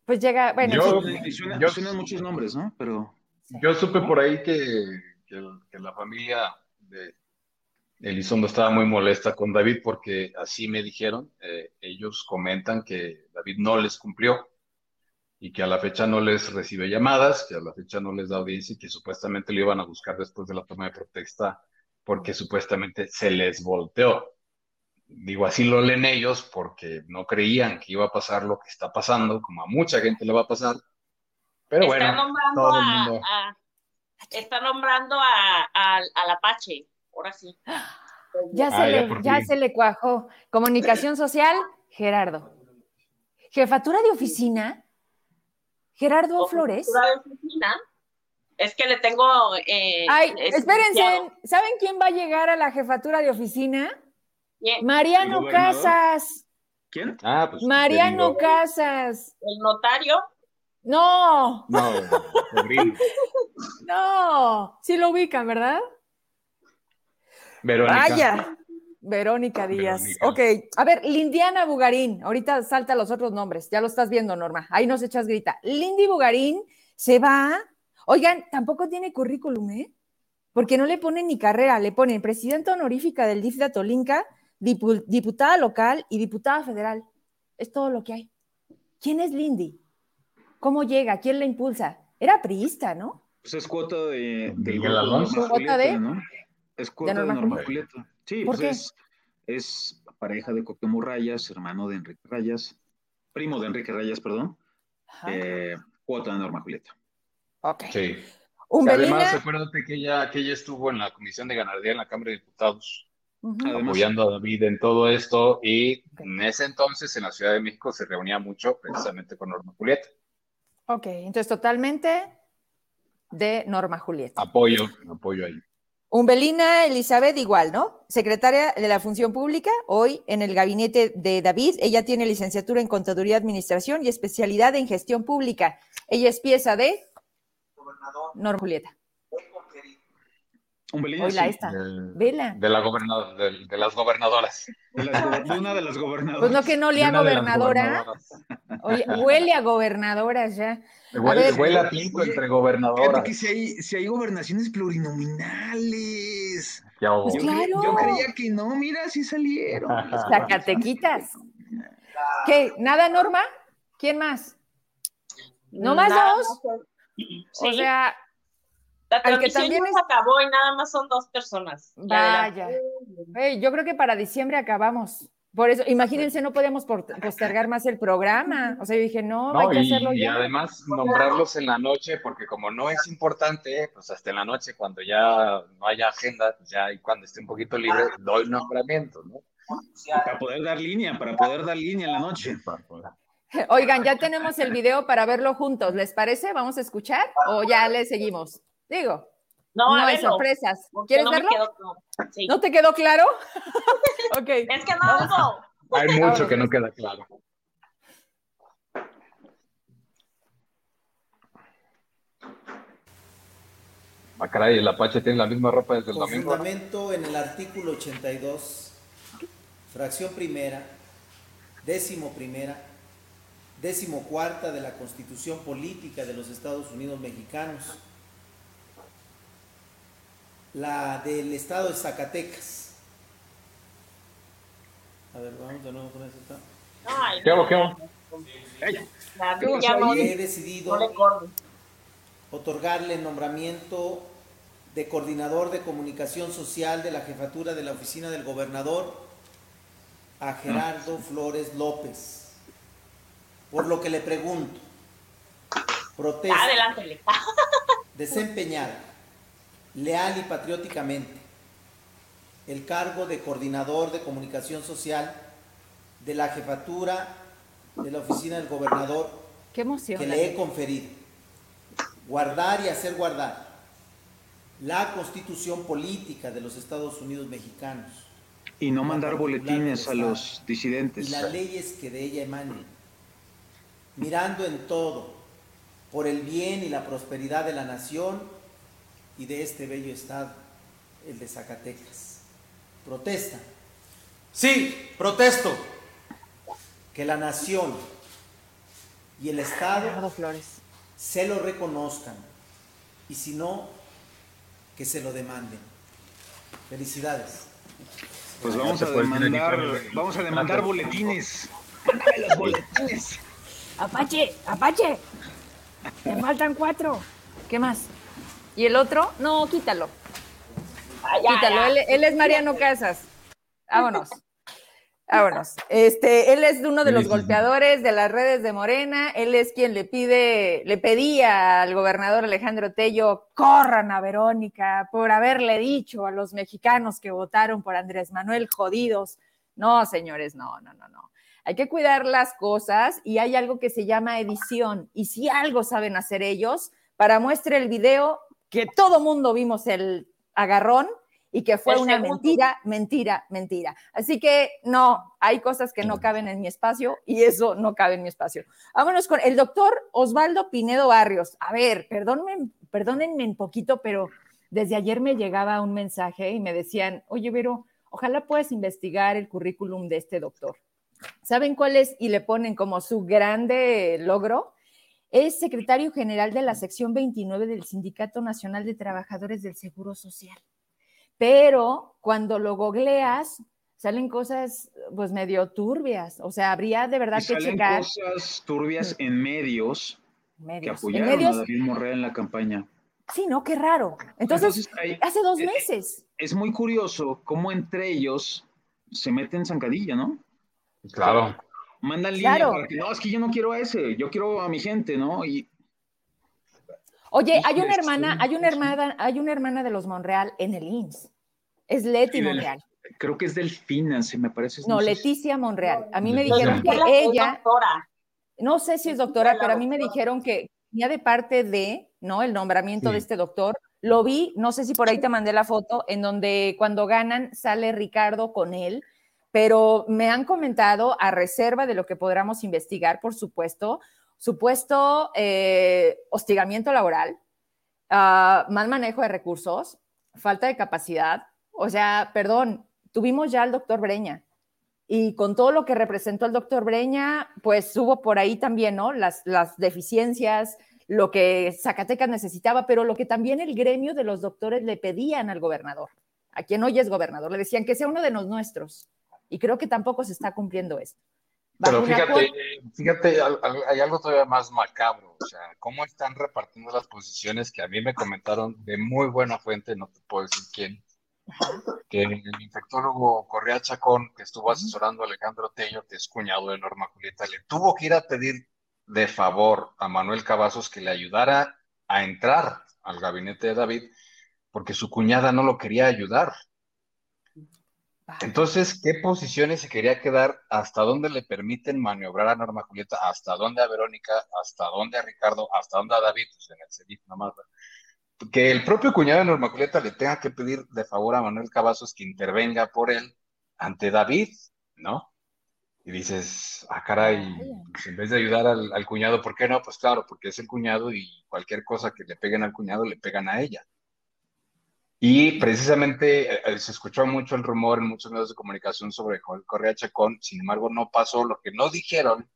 Pues llega, bueno. Yo, suenan muchos nombres, ¿no? Pero. Yo supe por ahí que, la familia de Elizondo estaba muy molesta con David porque así me dijeron. Eh, ellos comentan que David no les cumplió y que a la fecha no les recibe llamadas, que a la fecha no les da audiencia y que supuestamente lo iban a buscar después de la toma de protesta porque supuestamente se les volteó. Digo, así lo leen ellos porque no creían que iba a pasar lo que está pasando, como a mucha gente le va a pasar. Pero está bueno, nombrando todo el mundo... a, está nombrando a, al Apache, ahora sí. Ya, se, ah, le, ya se le cuajó. Comunicación social, Gerardo. Jefatura de oficina, Gerardo Flores. Es que le tengo. Eh, Ay, espérense, ¿saben quién va a llegar a la jefatura de oficina? Mariano Casas. ¿Quién? Ah, pues. Mariano Casas. ¿El notario? No. No, no. Sí lo ubican, ¿verdad? Verónica. Vaya. Verónica Díaz. Ok, a ver, Lindiana Bugarín, ahorita salta los otros nombres, ya lo estás viendo, Norma, ahí nos echas grita. Lindy Bugarín se va, oigan, tampoco tiene currículum, ¿eh? Porque no le ponen ni carrera, le ponen presidenta honorífica del DIF de Atolinca, diputada local y diputada federal. Es todo lo que hay. ¿Quién es Lindy? ¿Cómo llega? ¿Quién la impulsa? Era priista, ¿no? Pues es cuota de, Miguel Alonso. ¿Cuota de? Es cuota de Norma Julieta. Sí, pues es es pareja de Cuauhtémoc Rayas, hermano de Enrique Rayas, primo de Enrique Rayas, perdón, eh, cuota de Norma Julieta. Ok. Sí. Además, acuérdate que ella, que ella estuvo en la Comisión de Ganadería en la Cámara de Diputados, apoyando a David en todo esto, y en ese entonces en la Ciudad de México se reunía mucho precisamente con Norma Julieta. Ok, entonces totalmente de Norma Julieta. Apoyo, apoyo ahí. Umbelina Elizabeth igual, ¿no? Secretaria de la Función Pública, hoy en el gabinete de David. Ella tiene licenciatura en Contaduría Administración y especialidad en Gestión Pública. Ella es pieza de Norma Julieta. Umbelina, Hola, esta. Vela. De, la gobernadora, de, las gobernadoras. De, una de las gobernadoras. Pues no que no le a gobernadora. Oye, huele a gobernadoras ya. Huele, a, huele a pinto entre gobernadoras. que si hay, si hay gobernaciones plurinominales. Pues yo, claro. yo, creía que no, mira, sí salieron. Zacatequitas. ¿Qué? ¿Nada, Norma? ¿Quién más? ¿No más dos? O sea, la transmisión también se acabó y nada más son dos personas. Vaya. yo creo que para diciembre acabamos. Por eso, imagínense, no podemos postergar más el programa. O sea, yo dije, no, hay que hacerlo y, ya. Y además nombrarlos en la noche, porque como no es importante, pues hasta en la noche, cuando ya no haya agenda, ya y cuando esté un poquito libre, doy nombramiento, ¿no? Para poder dar línea, para poder dar línea en la noche. Oigan, ya tenemos el video para verlo juntos. ¿Les parece? ¿Vamos a escuchar o ya le seguimos? Digo, no, hay sorpresas. ¿Quieres verlo? ¿No te quedó claro? ok. Es que no, Hay mucho que no queda claro. Ah, caray, el Apache tiene la misma ropa desde el Con domingo. fundamento en el artículo 82, fracción primera, décimo primera, décimo cuarta de la Constitución Política de los Estados Unidos Mexicanos la del estado de Zacatecas. A ver, vamos de nuevo con esta. ¿Qué hago? ¿Qué hago? He decidido otorgarle el nombramiento de coordinador de comunicación social de la jefatura de la oficina del gobernador a Gerardo Flores López. Por lo que le pregunto, protesta, Adelante. desempeñar leal y patrióticamente el cargo de coordinador de comunicación social de la jefatura de la oficina del gobernador Qué que le he conferido. Guardar y hacer guardar la constitución política de los Estados Unidos mexicanos. Y no mandar boletines a los disidentes. Y las leyes que de ella emanen. Mirando en todo por el bien y la prosperidad de la nación y de este bello estado, el de Zacatecas. Protesta. Sí, protesto. Que la nación y el Estado se lo reconozcan y si no, que se lo demanden. Felicidades. Pues vamos a demandar, vamos a demandar boletines. los boletines. Apache, Apache. Me faltan cuatro. ¿Qué más? ¿Y el otro? No, quítalo. Ah, quítalo. Él, es Mariano Casas. Vámonos. Vámonos. Este, él es uno de los golpeadores de las redes de Morena. Él es quien le pide, le pedía al gobernador Alejandro Tello, corran a Verónica por haberle dicho a los mexicanos que votaron por Andrés Manuel jodidos. No, señores, no, no, no, no. Hay que cuidar las cosas y hay algo que se llama edición. Y si algo saben hacer ellos, para muestre el video, que todo mundo vimos el agarrón y que fue una mentira, mentira, mentira. Así que no, hay cosas que no caben en mi espacio y eso no cabe en mi espacio. Vámonos con el doctor Osvaldo Pinedo Barrios. A ver, perdónenme, perdónenme un poquito, pero desde ayer me llegaba un mensaje y me decían, oye, Vero, ojalá puedas investigar el currículum de este doctor. ¿Saben cuál es? Y le ponen como su grande logro es secretario general de la sección 29 del Sindicato Nacional de Trabajadores del Seguro Social. Pero cuando lo googleas, salen cosas pues medio turbias. O sea, habría de verdad que checar. cosas turbias en medios, que apoyaron a David Morrea en la campaña. Sí, ¿no? Qué raro. Entonces, hace dos meses. Es muy curioso cómo entre ellos se mete en zancadilla, ¿no? Claro. Mandan línea para que no, es que yo no quiero a ese, yo quiero a mi gente, ¿no? Y Oye, hay una hermana, hay una hermana, hay una hermana de los Monreal en el INS. Es Leti Monreal. Creo que es Delfina, si me parece. No, Leticia Monreal. A mí me dijeron que ella. No sé si es doctora, pero a mí me dijeron que venía de parte de, ¿no? El nombramiento de este doctor. Lo vi, no sé si por ahí te mandé la foto, en donde cuando ganan sale Ricardo con él, pero me han comentado, a reserva de lo que podamos investigar, por supuesto, supuesto eh, hostigamiento laboral, uh, mal manejo de recursos, falta de capacidad. O sea, perdón, tuvimos ya al doctor Breña y con todo lo que representó el doctor Breña, pues hubo por ahí también, ¿no? Las deficiencias, lo que Zacatecas necesitaba, pero lo que también el gremio de los doctores le pedían al gobernador, a quien hoy es gobernador, le decían que sea uno de los nuestros. Y creo que tampoco se está cumpliendo esto. Pero fíjate, fíjate, hay algo todavía más macabro, o sea, cómo están repartiendo las posiciones que a mí me comentaron de muy buena fuente, no te puedo decir quién, que el infectólogo Correa Chacón, que estuvo asesorando a Alejandro Tello, que es cuñado de Norma Julieta, le tuvo que ir a pedir de favor a Manuel Cavazos que le ayudara a entrar al gabinete de David, porque su cuñada no lo quería ayudar. Entonces, ¿qué posiciones se quería quedar? ¿Hasta dónde le permiten maniobrar a Norma Julieta? ¿Hasta dónde a Verónica? ¿Hasta dónde a Ricardo? ¿Hasta dónde a David? Pues en el CEDIF nomás. Que el propio cuñado de Norma Julieta le tenga que pedir de favor a Manuel Cavazos que intervenga por él ante David, ¿no? Y dices, ah, caray, pues en vez de ayudar al, al cuñado, ¿por qué no? Pues claro, porque es el cuñado y cualquier cosa que le peguen al cuñado le pegan a ella. Y precisamente eh, eh, se escuchó mucho el rumor en muchos medios de comunicación sobre Joel Correa Chacón, sin embargo no pasó. Lo que no dijeron,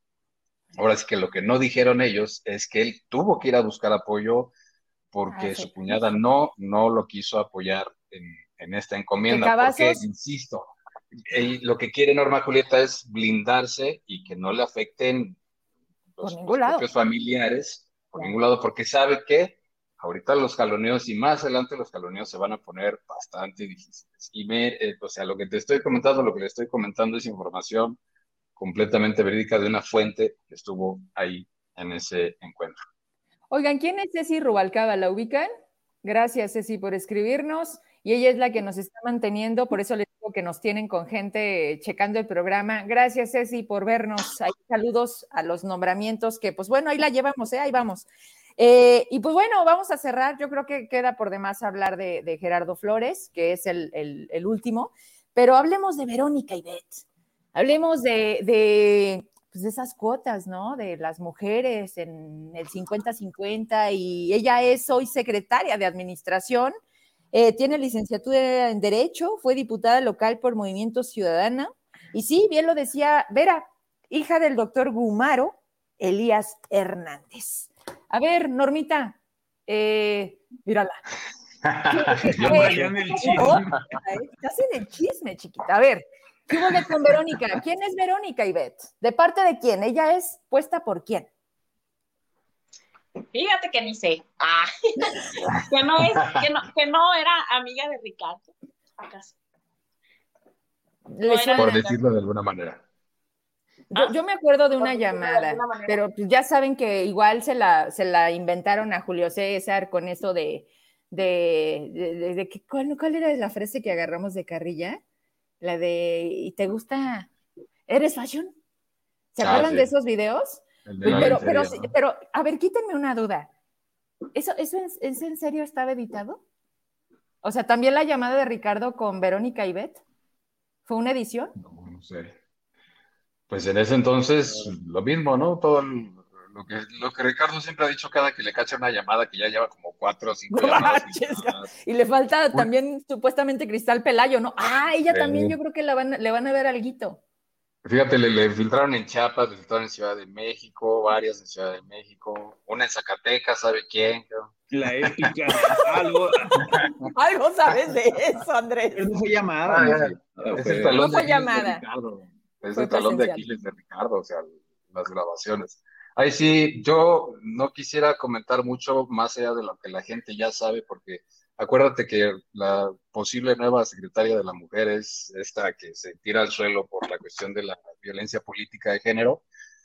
ahora sí que lo que no dijeron ellos es que él tuvo que ir a buscar apoyo porque ah, su cuñada no, no lo quiso apoyar en, en esta encomienda. Porque, insisto, lo que quiere Norma Julieta es blindarse y que no le afecten los, propios familiares por ningún lado, porque sabe que ahorita los caloneos y más adelante los caloneos se van a poner bastante difíciles. Y me, eh, o sea, lo que te estoy comentando, lo que le estoy comentando es información completamente verídica de una fuente que estuvo ahí en ese encuentro. Oigan, ¿quién es Ceci Rubalcaba? ¿La ubican? Gracias, Ceci, por escribirnos. Y ella es la que nos está manteniendo, por eso les digo que nos tienen con gente checando el programa. Gracias, Ceci, por vernos. Ahí saludos a los nombramientos que, pues bueno, ahí la llevamos, ¿eh? ahí vamos. Eh, y pues bueno, vamos a cerrar. Yo creo que queda por demás hablar de, Gerardo Flores, que es el, último, pero hablemos de Verónica y Beth. Hablemos de, pues de esas cuotas, ¿no? De las mujeres en el 50-50 y ella es hoy secretaria de administración, eh, tiene licenciatura en Derecho, fue diputada local por Movimiento Ciudadana y sí, bien lo decía Vera, hija del doctor Gumaro Elías Hernández. A ver, Normita, eh, mírala. Yo en el chisme. Estás en el chisme, chiquita. A ver, ¿qué hubo con Verónica? ¿Quién es Verónica Ivette? ¿De parte de quién? ¿Ella es puesta por quién? Fíjate que ni sé. Ah, que, no es, que, no, que no era amiga de Ricardo. ¿Acaso? por decirlo de alguna manera. Yo, me acuerdo de una llamada, pero pues, ya saben que igual se la, se la inventaron a Julio César con eso de, de, de, que, ¿cuál, ¿cuál, era la frase que agarramos de carrilla? La de, ¿y te gusta? ¿Eres fashion? ¿Se ah, acuerdan de esos videos? pero, pero, pero, a ver, quítenme una duda. ¿Eso, eso es, en serio estaba editado? O sea, también la llamada de Ricardo con Verónica y Beth, ¿fue una edición? No, no sé. Pues en ese entonces, lo mismo, ¿no? Todo lo, que, lo que Ricardo siempre ha dicho cada que le cacha una llamada que ya lleva como cuatro o cinco llamadas. Y, le falta también supuestamente Cristal Pelayo, ¿no? Ah, ella también yo creo que la van, le van a ver alguito. Fíjate, le, filtraron en Chiapas, le filtraron en Ciudad de México, varias en Ciudad de México, una en Zacatecas, ¿sabe quién? La épica, algo. algo sabes de eso, Andrés. No fue llamada. Ah, es el talón no fue llamada. Es el talón de Aquiles de Ricardo, o sea, las grabaciones. Ahí sí, yo no quisiera comentar mucho más allá de lo que la gente ya sabe, porque acuérdate que la posible nueva secretaria de la mujer es esta que se tira al suelo por la cuestión de la violencia política de género.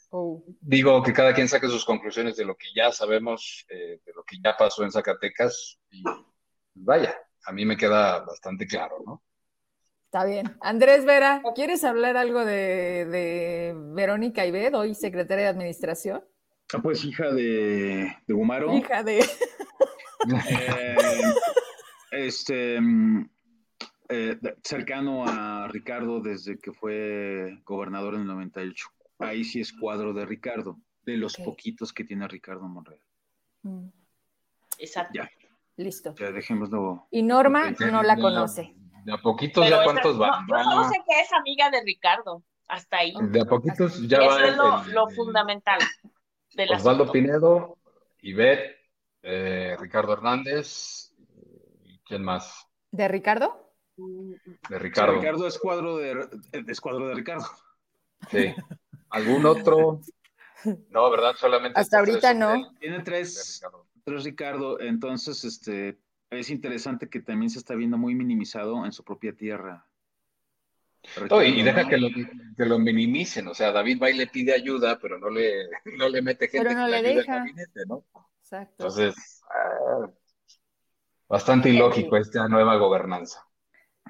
Oh. Digo que cada quien saque sus conclusiones de lo que ya sabemos, eh, de lo que ya pasó en Zacatecas y vaya, a mí me queda bastante claro, ¿no? Está bien. Andrés Vera, ¿quieres hablar algo de, de Verónica Ibed, hoy secretaria de Administración? Ah, pues hija de, de Gumaro. Hija de... Eh, este, mm, eh, cercano a Ricardo desde que fue gobernador en el 98. Ahí sí es cuadro de Ricardo, de los poquitos que tiene Ricardo Monreal. Mm. Exacto. Ya. Listo. Ya dejémoslo. Y Norma no la conoce. De a poquitos ya cuántos van. yo solo sé que es amiga de Ricardo. Hasta ahí. De a poquitos ya va. Eso es lo, fundamental. Osvaldo Pinedo, Ivette, eh, Ricardo Hernández, ¿quién más? ¿De Ricardo? De Ricardo. Ricardo es cuadro de, es cuadro de Ricardo. Sí. ¿Algún otro? No, ¿verdad? Solamente. Hasta ahorita no. Tiene tres, tres Ricardo. Entonces, este, es interesante que también se está viendo muy minimizado en su propia tierra. y deja que lo, que lo, minimicen, o sea, David va y le pide ayuda, pero no le, no le mete gente pero no le deja. gabinete, ¿no? Exacto. Entonces, ah, bastante ilógico esta nueva gobernanza.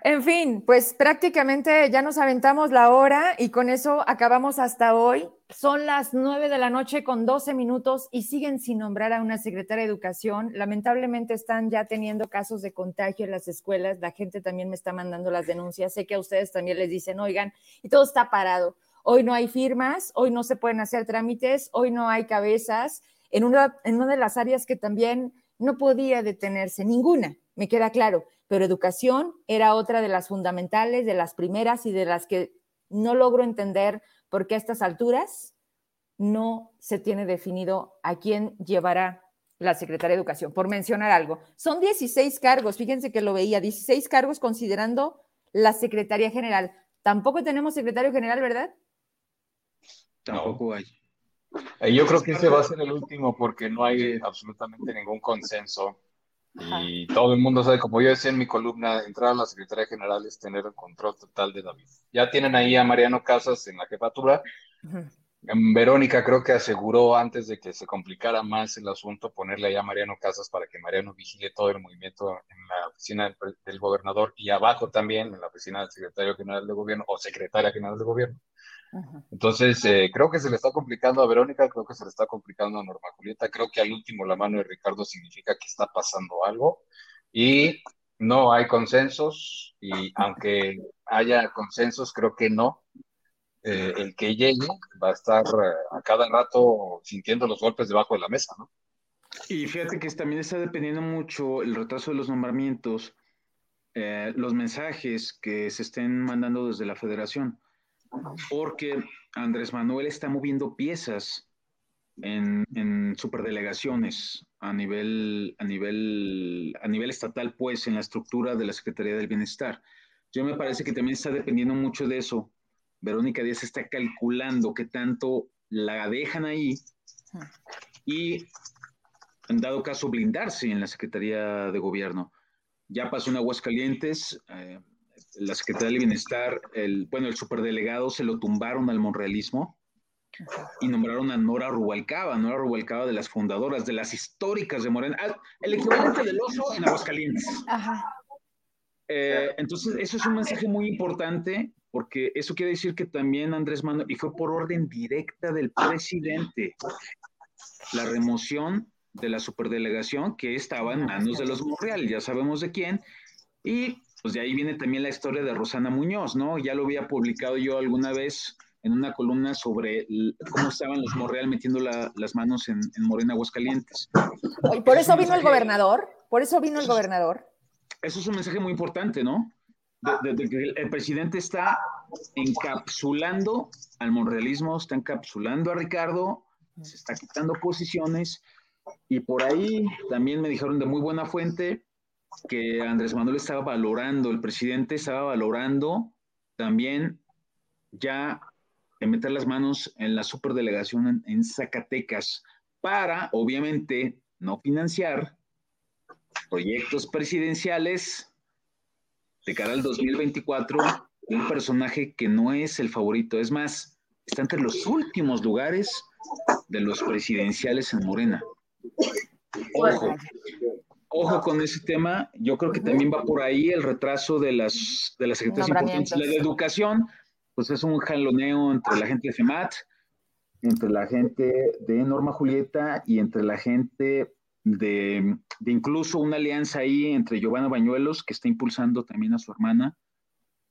En fin, pues prácticamente ya nos aventamos la hora y con eso acabamos hasta hoy. Son las nueve de la noche con doce minutos y siguen sin nombrar a una secretaria de educación. Lamentablemente están ya teniendo casos de contagio en las escuelas. La gente también me está mandando las denuncias. Sé que a ustedes también les dicen, oigan, y todo está parado. Hoy no hay firmas, hoy no se pueden hacer trámites, hoy no hay cabezas. En una, en una de las áreas que también no podía detenerse, ninguna, me queda claro pero educación era otra de las fundamentales, de las primeras y de las que no logro entender por qué a estas alturas no se tiene definido a quién llevará la Secretaría de Educación, por mencionar algo. Son 16 cargos, fíjense que lo veía, 16 cargos considerando la Secretaría General. Tampoco tenemos secretario general, ¿verdad? Tampoco hay. Eh, yo creo que ese va a ser el último porque no hay absolutamente ningún consenso y todo el mundo sabe, como yo decía en mi columna, entrar a la Secretaría General es tener el control total de David. Ya tienen ahí a Mariano Casas en la jefatura. Verónica creo que aseguró antes de que se complicara más el asunto ponerle ahí a Mariano Casas para que Mariano vigile todo el movimiento en la oficina del gobernador y abajo también en la oficina del secretario general de gobierno o secretaria general de gobierno. Entonces, eh, creo que se le está complicando a Verónica, creo que se le está complicando a Norma Julieta, creo que al último la mano de Ricardo significa que está pasando algo y no hay consensos y aunque haya consensos, creo que no. Eh, el que llegue va a estar eh, a cada rato sintiendo los golpes debajo de la mesa, ¿no? Y fíjate que también está dependiendo mucho el retraso de los nombramientos, los mensajes que se estén mandando desde la federación porque Andrés Manuel está moviendo piezas en, en superdelegaciones a nivel, a, nivel, a nivel estatal, pues, en la estructura de la Secretaría del Bienestar. Yo me parece que también está dependiendo mucho de eso. Verónica Díaz está calculando qué tanto la dejan ahí y, en dado caso, blindarse en la Secretaría de Gobierno. Ya pasó en Aguascalientes, eh, la Secretaría del Bienestar, el, bueno, el superdelegado se lo tumbaron al monrealismo y nombraron a Nora Rubalcaba, Nora Rubalcaba de las fundadoras, de las históricas de Morena, ah, el equivalente del oso en Aguascalientes. Ajá. Eh, entonces, eso es un mensaje muy importante porque eso quiere decir que también Andrés Manuel, y fue por orden directa del presidente, la remoción de la superdelegación que estaba en manos de los Monreal, ya sabemos de quién, y pues de ahí viene también la historia de Rosana Muñoz, ¿no? Ya lo había publicado yo alguna vez en una columna sobre cómo estaban los Morreal metiendo las manos en, Morena Aguascalientes. Y por eso vino el gobernador, por eso vino el gobernador. Eso es un mensaje muy importante, ¿no? De, el presidente está encapsulando al monrealismo, está encapsulando a Ricardo, se está quitando posiciones y por ahí también me dijeron de muy buena fuente que Andrés Manuel estaba valorando, el presidente estaba valorando también ya meter las manos en la superdelegación en, Zacatecas para, obviamente, no financiar proyectos presidenciales de cara al 2024, un personaje que no es el favorito, es más, está entre los últimos lugares de los presidenciales en Morena. Ojo, ojo con ese tema. Yo creo que también va por ahí el retraso de las, de las secretarias importantes. La de educación, pues es un jaloneo entre la gente de FEMAT, entre la gente de Norma Julieta y entre la gente de, de, incluso una alianza ahí entre Giovanna Bañuelos, que está impulsando también a su hermana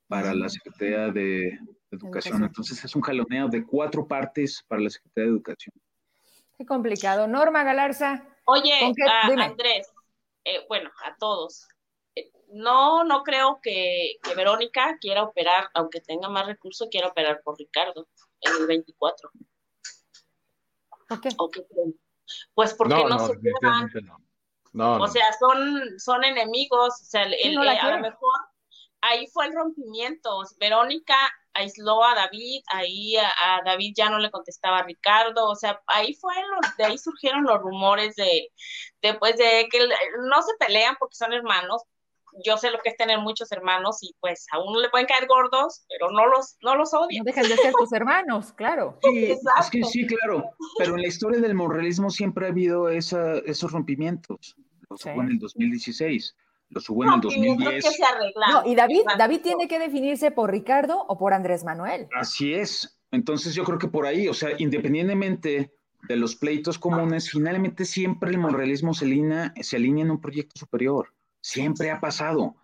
para la Secretaría de, educación. Entonces es un jaloneo de cuatro partes para la Secretaría de Educación. Qué complicado. Norma Galarza. Oye, Andrés, eh, bueno, a todos. Eh, no, no creo que, Verónica quiera operar, aunque tenga más recursos, quiera operar por Ricardo en el 24. ¿Por qué? Pues porque no, se no. o sea, son, son enemigos, o sea, el, eh, a lo mejor ahí fue el rompimiento. Verónica aisló a David, ahí a, David ya no le contestaba a Ricardo, o sea, ahí fue, de ahí surgieron los rumores de, después de que no se pelean porque son hermanos, yo sé lo que es tener muchos hermanos y pues a uno le pueden caer gordos, pero no los, no los odian. No dejan de ser tus hermanos, claro. Sí, es que sí, claro, pero en la historia del moralismo siempre ha habido esa, esos rompimientos, los en el 2016 lo subo en el 2010. No, y David, David tiene que definirse por Ricardo o por Andrés Manuel. Así es. Entonces yo creo que por ahí, o sea, independientemente de los pleitos comunes, finalmente siempre el monrealismo se alinea, se alinea en un proyecto superior. Siempre ha pasado.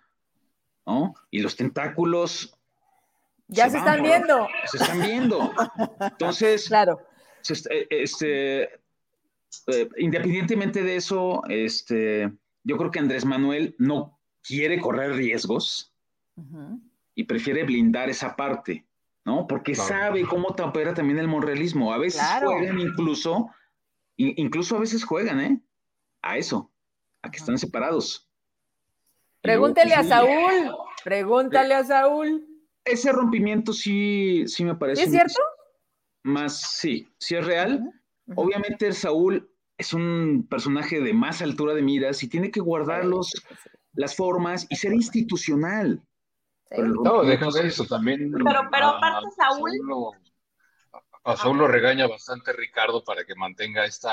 ¿No? Y los tentáculos. Ya se, están viendo. Se están viendo. Entonces, claro. Este, eh, independientemente de eso, este, yo creo que Andrés Manuel no quiere correr riesgos y prefiere blindar esa parte, ¿no? Porque sabe cómo te opera también el monrealismo. A veces juegan incluso, incluso a veces juegan, ¿eh? A eso, a que están separados. Pregúntale a Saúl, pregúntale a Saúl. Ese rompimiento sí, sí me parece. ¿Es cierto? Más, sí, sí es real. Obviamente Saúl es un personaje de más altura de miras y tiene que guardar las formas y ser institucional. No, déjame eso también. Pero, pero aparte, Saúl. a Saúl lo regaña bastante Ricardo para que mantenga esta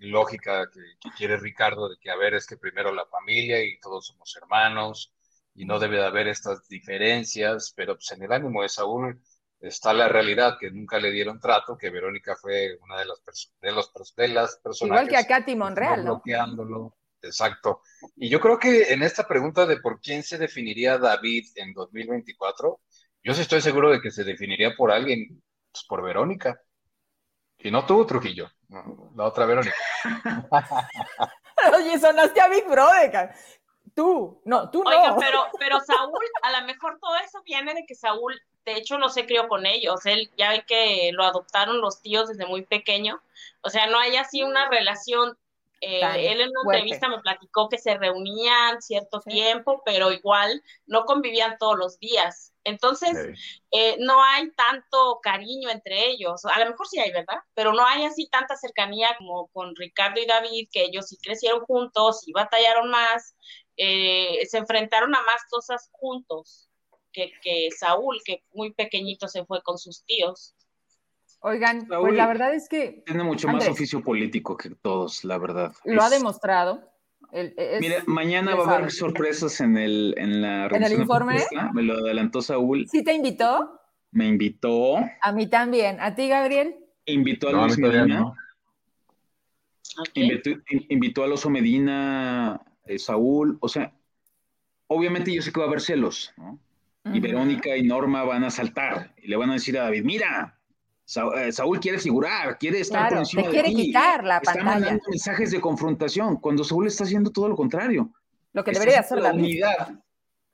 lógica que, quiere Ricardo de que, a ver, es que primero la familia y todos somos hermanos y no debe de haber estas diferencias, pero pues en el ánimo de Saúl está la realidad que nunca le dieron trato, que Verónica fue una de las, de los, de las personas. Igual que a Katy Monreal, ¿no? Bloqueándolo. Exacto. Y yo creo que en esta pregunta de por quién se definiría David en 2024, yo sí estoy seguro de que se definiría por alguien, pues por Verónica. Y no tuvo Trujillo, la otra Verónica. Oye, sonaste a Big Brother. Tú, no, tú no. Oiga, pero, pero Saúl, a lo mejor todo eso viene de que Saúl de hecho no se crió con ellos, él ya ve que lo adoptaron los tíos desde muy pequeño, o sea, no hay así una relación, eh, él en una entrevista me platicó que se reunían cierto tiempo, pero igual no convivían todos los días, entonces eh, no hay tanto cariño entre ellos, a lo mejor sí hay, ¿verdad? Pero no hay así tanta cercanía como con Ricardo y David, que ellos sí crecieron juntos y batallaron más, eh, se enfrentaron a más cosas juntos que, Saúl, que muy pequeñito se fue con sus tíos. Oigan, pues la verdad es que... Tiene mucho más oficio político que todos, la verdad. Lo ha demostrado. Mira, mañana va a haber sorpresas en, el, en la ¿En el informe? Me lo adelantó Saúl. ¿Sí te invitó? Me invitó. A mí también. ¿A ti, Gabriel? Invitó a Luis Medina. Invitó, a Loso Medina, eh, Saúl. O sea, obviamente yo sé que va a haber celos, ¿no? Y Verónica y Norma van a saltar y le van a decir a David, mira, eh, Saúl quiere figurar, quiere estar por encima te quiere quitar la está pantalla. mandando mensajes de confrontación, cuando Saúl está haciendo todo lo contrario. Lo que debería hacer la unidad.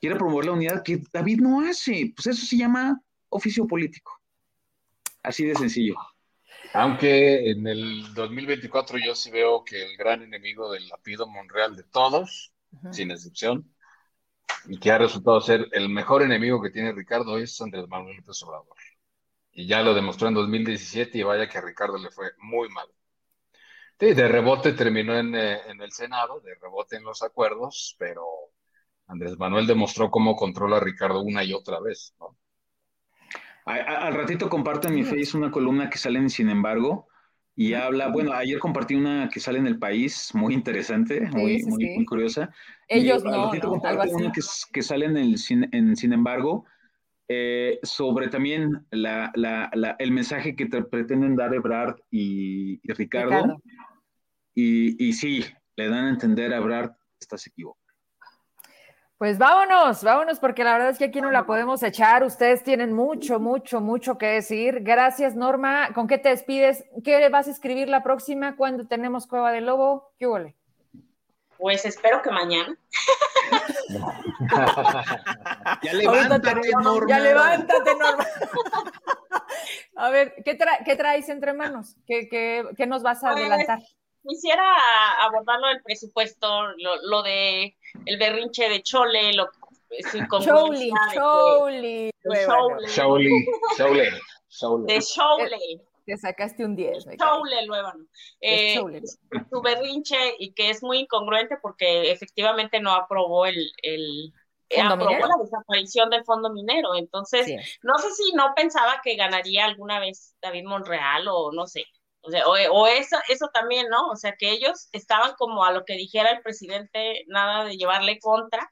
Quiere promover la unidad que David no hace. Pues eso se llama oficio político. Así de sencillo. Aunque en el 2024 yo sí veo que el gran enemigo del Lapido Monreal de todos, sin excepción, y que ha resultado ser el mejor enemigo que tiene Ricardo es Andrés Manuel López Obrador. Y ya lo demostró en 2017 y vaya que a Ricardo le fue muy mal. Sí, de rebote terminó en, eh, en, el Senado, de rebote en los acuerdos, pero Andrés Manuel demostró cómo controla a Ricardo una y otra vez, ¿no? al ratito comparto en mi Face una columna que sale en Sin embargo y habla, bueno, ayer compartí una que sale en El País, muy interesante, muy, muy, curiosa. Ellos no, ¿no? Una que, sale en, el, en Sin embargo, eh, sobre también la, la, el mensaje que te pretenden dar Ebrard y, Ricardo. Y, y, sí, le dan a entender a Ebrard, estás equivocado. Pues vámonos, vámonos, porque la verdad es que aquí no la podemos echar. Ustedes tienen mucho, mucho, mucho que decir. Gracias, Norma. ¿Con qué te despides? ¿Qué vas a escribir la próxima cuando tenemos Cueva del Lobo? ¿Qué huele? Pues espero que mañana. ya levántate, Norma. Ya levántate, Norma. a ver, ¿qué, traes entre manos? ¿Qué, nos vas a pues, adelantar? Quisiera abordar lo del presupuesto, lo, de el berrinche de Chole, lo Chole, Chole. Chole, Chole. De Chole. Te sacaste un 10. Choule, Luevano. Eh, su berrinche y que es muy incongruente porque efectivamente no aprobó el, el aprobó la desaparición del fondo minero. Entonces, no sé si no pensaba que ganaría alguna vez David Monreal o no sé. O, sea, o, eso, eso también, ¿no? O sea, que ellos estaban como a lo que dijera el presidente, nada de llevarle contra,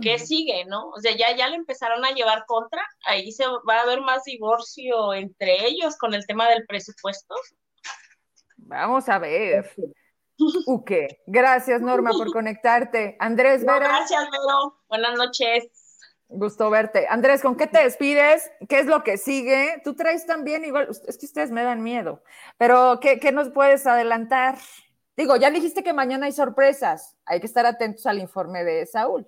¿qué sigue, no? O sea, ya, ya le empezaron a llevar contra, ahí se va a haber más divorcio entre ellos con el tema del presupuesto. Vamos a ver. Uke. Gracias, Norma, por conectarte. Andrés Vera. gracias, Vero. Buenas noches. Gusto verte. Andrés, ¿con qué te despides? ¿Qué es lo que sigue? Tú traes también igual, es que ustedes me dan miedo, pero ¿qué, qué nos puedes adelantar? Digo, ya dijiste que mañana hay sorpresas, hay que estar atentos al informe de Saúl.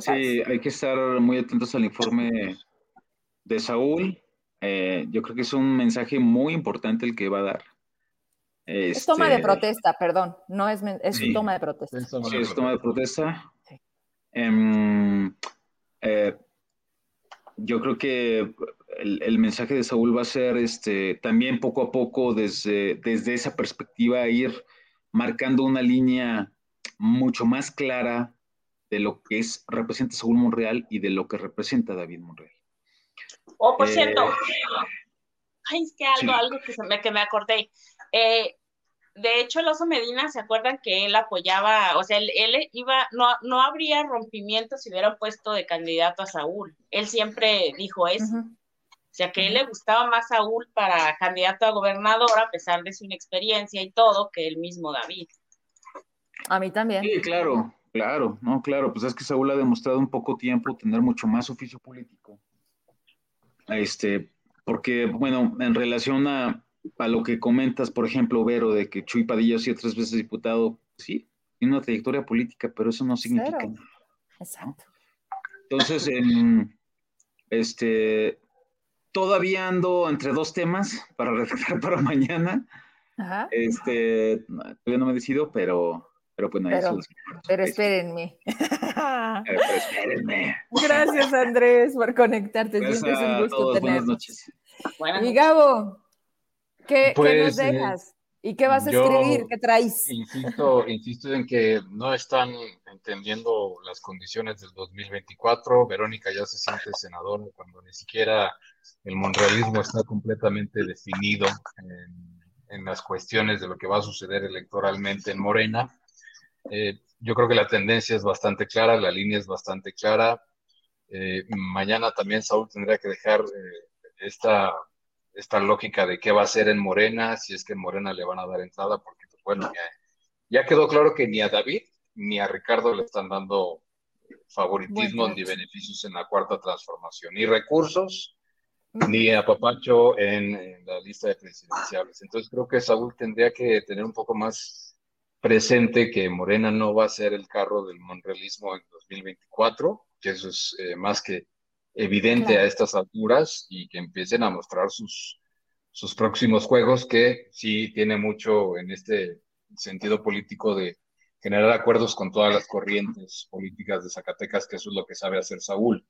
Sí, hay que estar muy atentos al informe de Saúl. Eh, yo creo que es un mensaje muy importante el que va a dar. Es toma de este, protesta, perdón, no es, es toma de protesta. sí, es toma de protesta. Em, eh, yo creo que el, mensaje de Saúl va a ser este, también poco a poco desde, desde esa perspectiva ir marcando una línea mucho más clara de lo que es, representa Saúl Monreal y de lo que representa David Monreal. Oh, por cierto, eh, ay, es que algo, algo que, me, que me acordé. Eh, de hecho, el oso Medina, ¿se acuerdan que él apoyaba, o sea, él, iba, no, no habría rompimiento si hubieran puesto de candidato a Saúl. Él siempre dijo eso. O sea, que él le gustaba más Saúl para candidato a gobernador, a pesar de su inexperiencia y todo, que el mismo David. A mí también. Sí, claro. Claro, no, claro, pues es que Saúl ha demostrado en poco tiempo tener mucho más oficio político. Este, porque, bueno, en relación a, lo que comentas, por ejemplo, Vero, de que Chuy Padilla ha sido tres veces diputado, sí, tiene una trayectoria política, pero eso no significa nada. Exacto. Entonces, este, todavía ando entre dos temas para redactar para mañana. Ajá. Este, todavía no me decido, pero pero pues no, pero, pero espérenme. Pero, espérenme. Gracias, Andrés, por conectarte. Siempre es un gusto tenerte. Buenas noches. y Gabo, ¿qué, nos pues, eh, dejas? ¿Y qué vas a escribir? ¿Qué traes? Insisto, insisto en que no están entendiendo las condiciones del 2024. Verónica ya se siente senadora cuando ni siquiera el monrealismo está completamente definido en, en las cuestiones de lo que va a suceder electoralmente en Morena. Eh, yo creo que la tendencia es bastante clara, la línea es bastante clara. Eh, mañana también Saúl tendría que dejar eh, esta, esta lógica de qué va a hacer en Morena, si es que en Morena le van a dar entrada, porque pues, bueno, ya, quedó claro que ni a David ni a Ricardo le están dando favoritismo ni beneficios en la cuarta transformación, ni recursos, ni a Papacho en, en la lista de presidenciales. Entonces creo que Saúl tendría que tener un poco más presente que Morena no va a ser el carro del monrealismo en 2024, que eso es eh, más que evidente a estas alturas y que empiecen a mostrar sus, sus próximos juegos, que sí tiene mucho en este sentido político de generar acuerdos con todas las corrientes políticas de Zacatecas, que eso es lo que sabe hacer Saúl.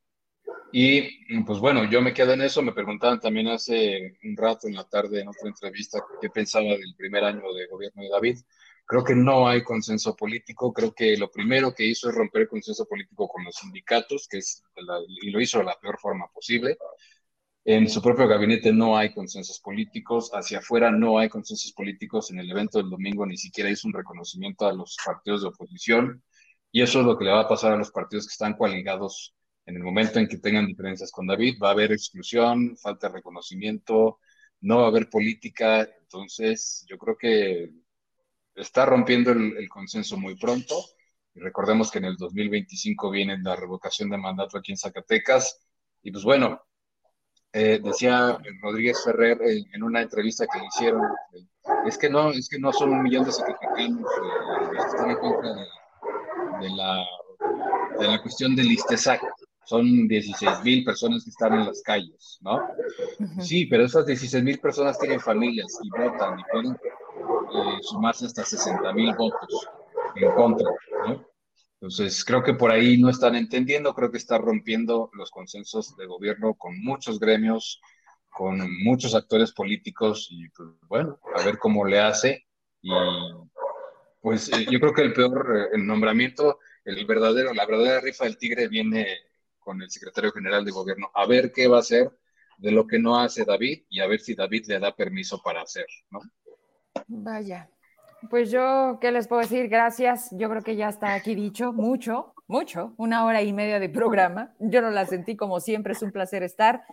Y pues bueno, yo me quedo en eso. Me preguntaban también hace un rato en la tarde en otra entrevista qué pensaba del primer año de gobierno de David. Creo que no hay consenso político. Creo que lo primero que hizo es romper el consenso político con los sindicatos, que es y lo hizo de la peor forma posible. En su propio gabinete no hay consensos políticos, hacia afuera no hay consensos políticos. En el evento del domingo ni siquiera hizo un reconocimiento a los partidos de oposición. Y eso es lo que le va a pasar a los partidos que están coaligados en el momento en que tengan diferencias con David. Va a haber exclusión, falta de reconocimiento, no va a haber política. Entonces, yo creo que está rompiendo el, consenso muy pronto. Y recordemos que en el 2025 viene la revocación de mandato aquí en Zacatecas. Y pues bueno, eh, decía Rodríguez Ferrer en, una entrevista que le hicieron, es que no, es que no son un millón de zacatecanos eh, que están en contra de, la, de la cuestión del ISTESAC. Son 16 mil personas que están en las calles, ¿no? Sí, pero esas 16 mil personas tienen familias y votan y pueden eh, sumarse hasta 60 mil votos en contra. Entonces, creo que por ahí no están entendiendo, creo que está rompiendo los consensos de gobierno con muchos gremios, con muchos actores políticos y pues bueno, a ver cómo le hace. Y pues eh, yo creo que el peor eh, el nombramiento, el verdadero, la verdadera rifa del tigre viene con el secretario general de gobierno, a ver qué va a hacer de lo que no hace David y a ver si David le da permiso para hacer, ¿no? Vaya, pues yo, ¿qué les puedo decir? Gracias. Yo creo que ya está aquí dicho, mucho, mucho, una hora y media de programa. Yo no la sentí como siempre, es un placer estar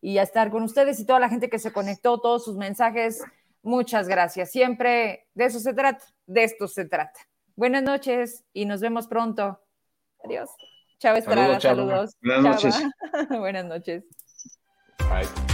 y estar con ustedes y toda la gente que se conectó, todos sus mensajes. Muchas gracias. Siempre de eso se trata, de esto se trata. Buenas noches y nos vemos pronto. Adiós. Chao Estrada, saludos. Buenas noches. Buenas noches. Bye.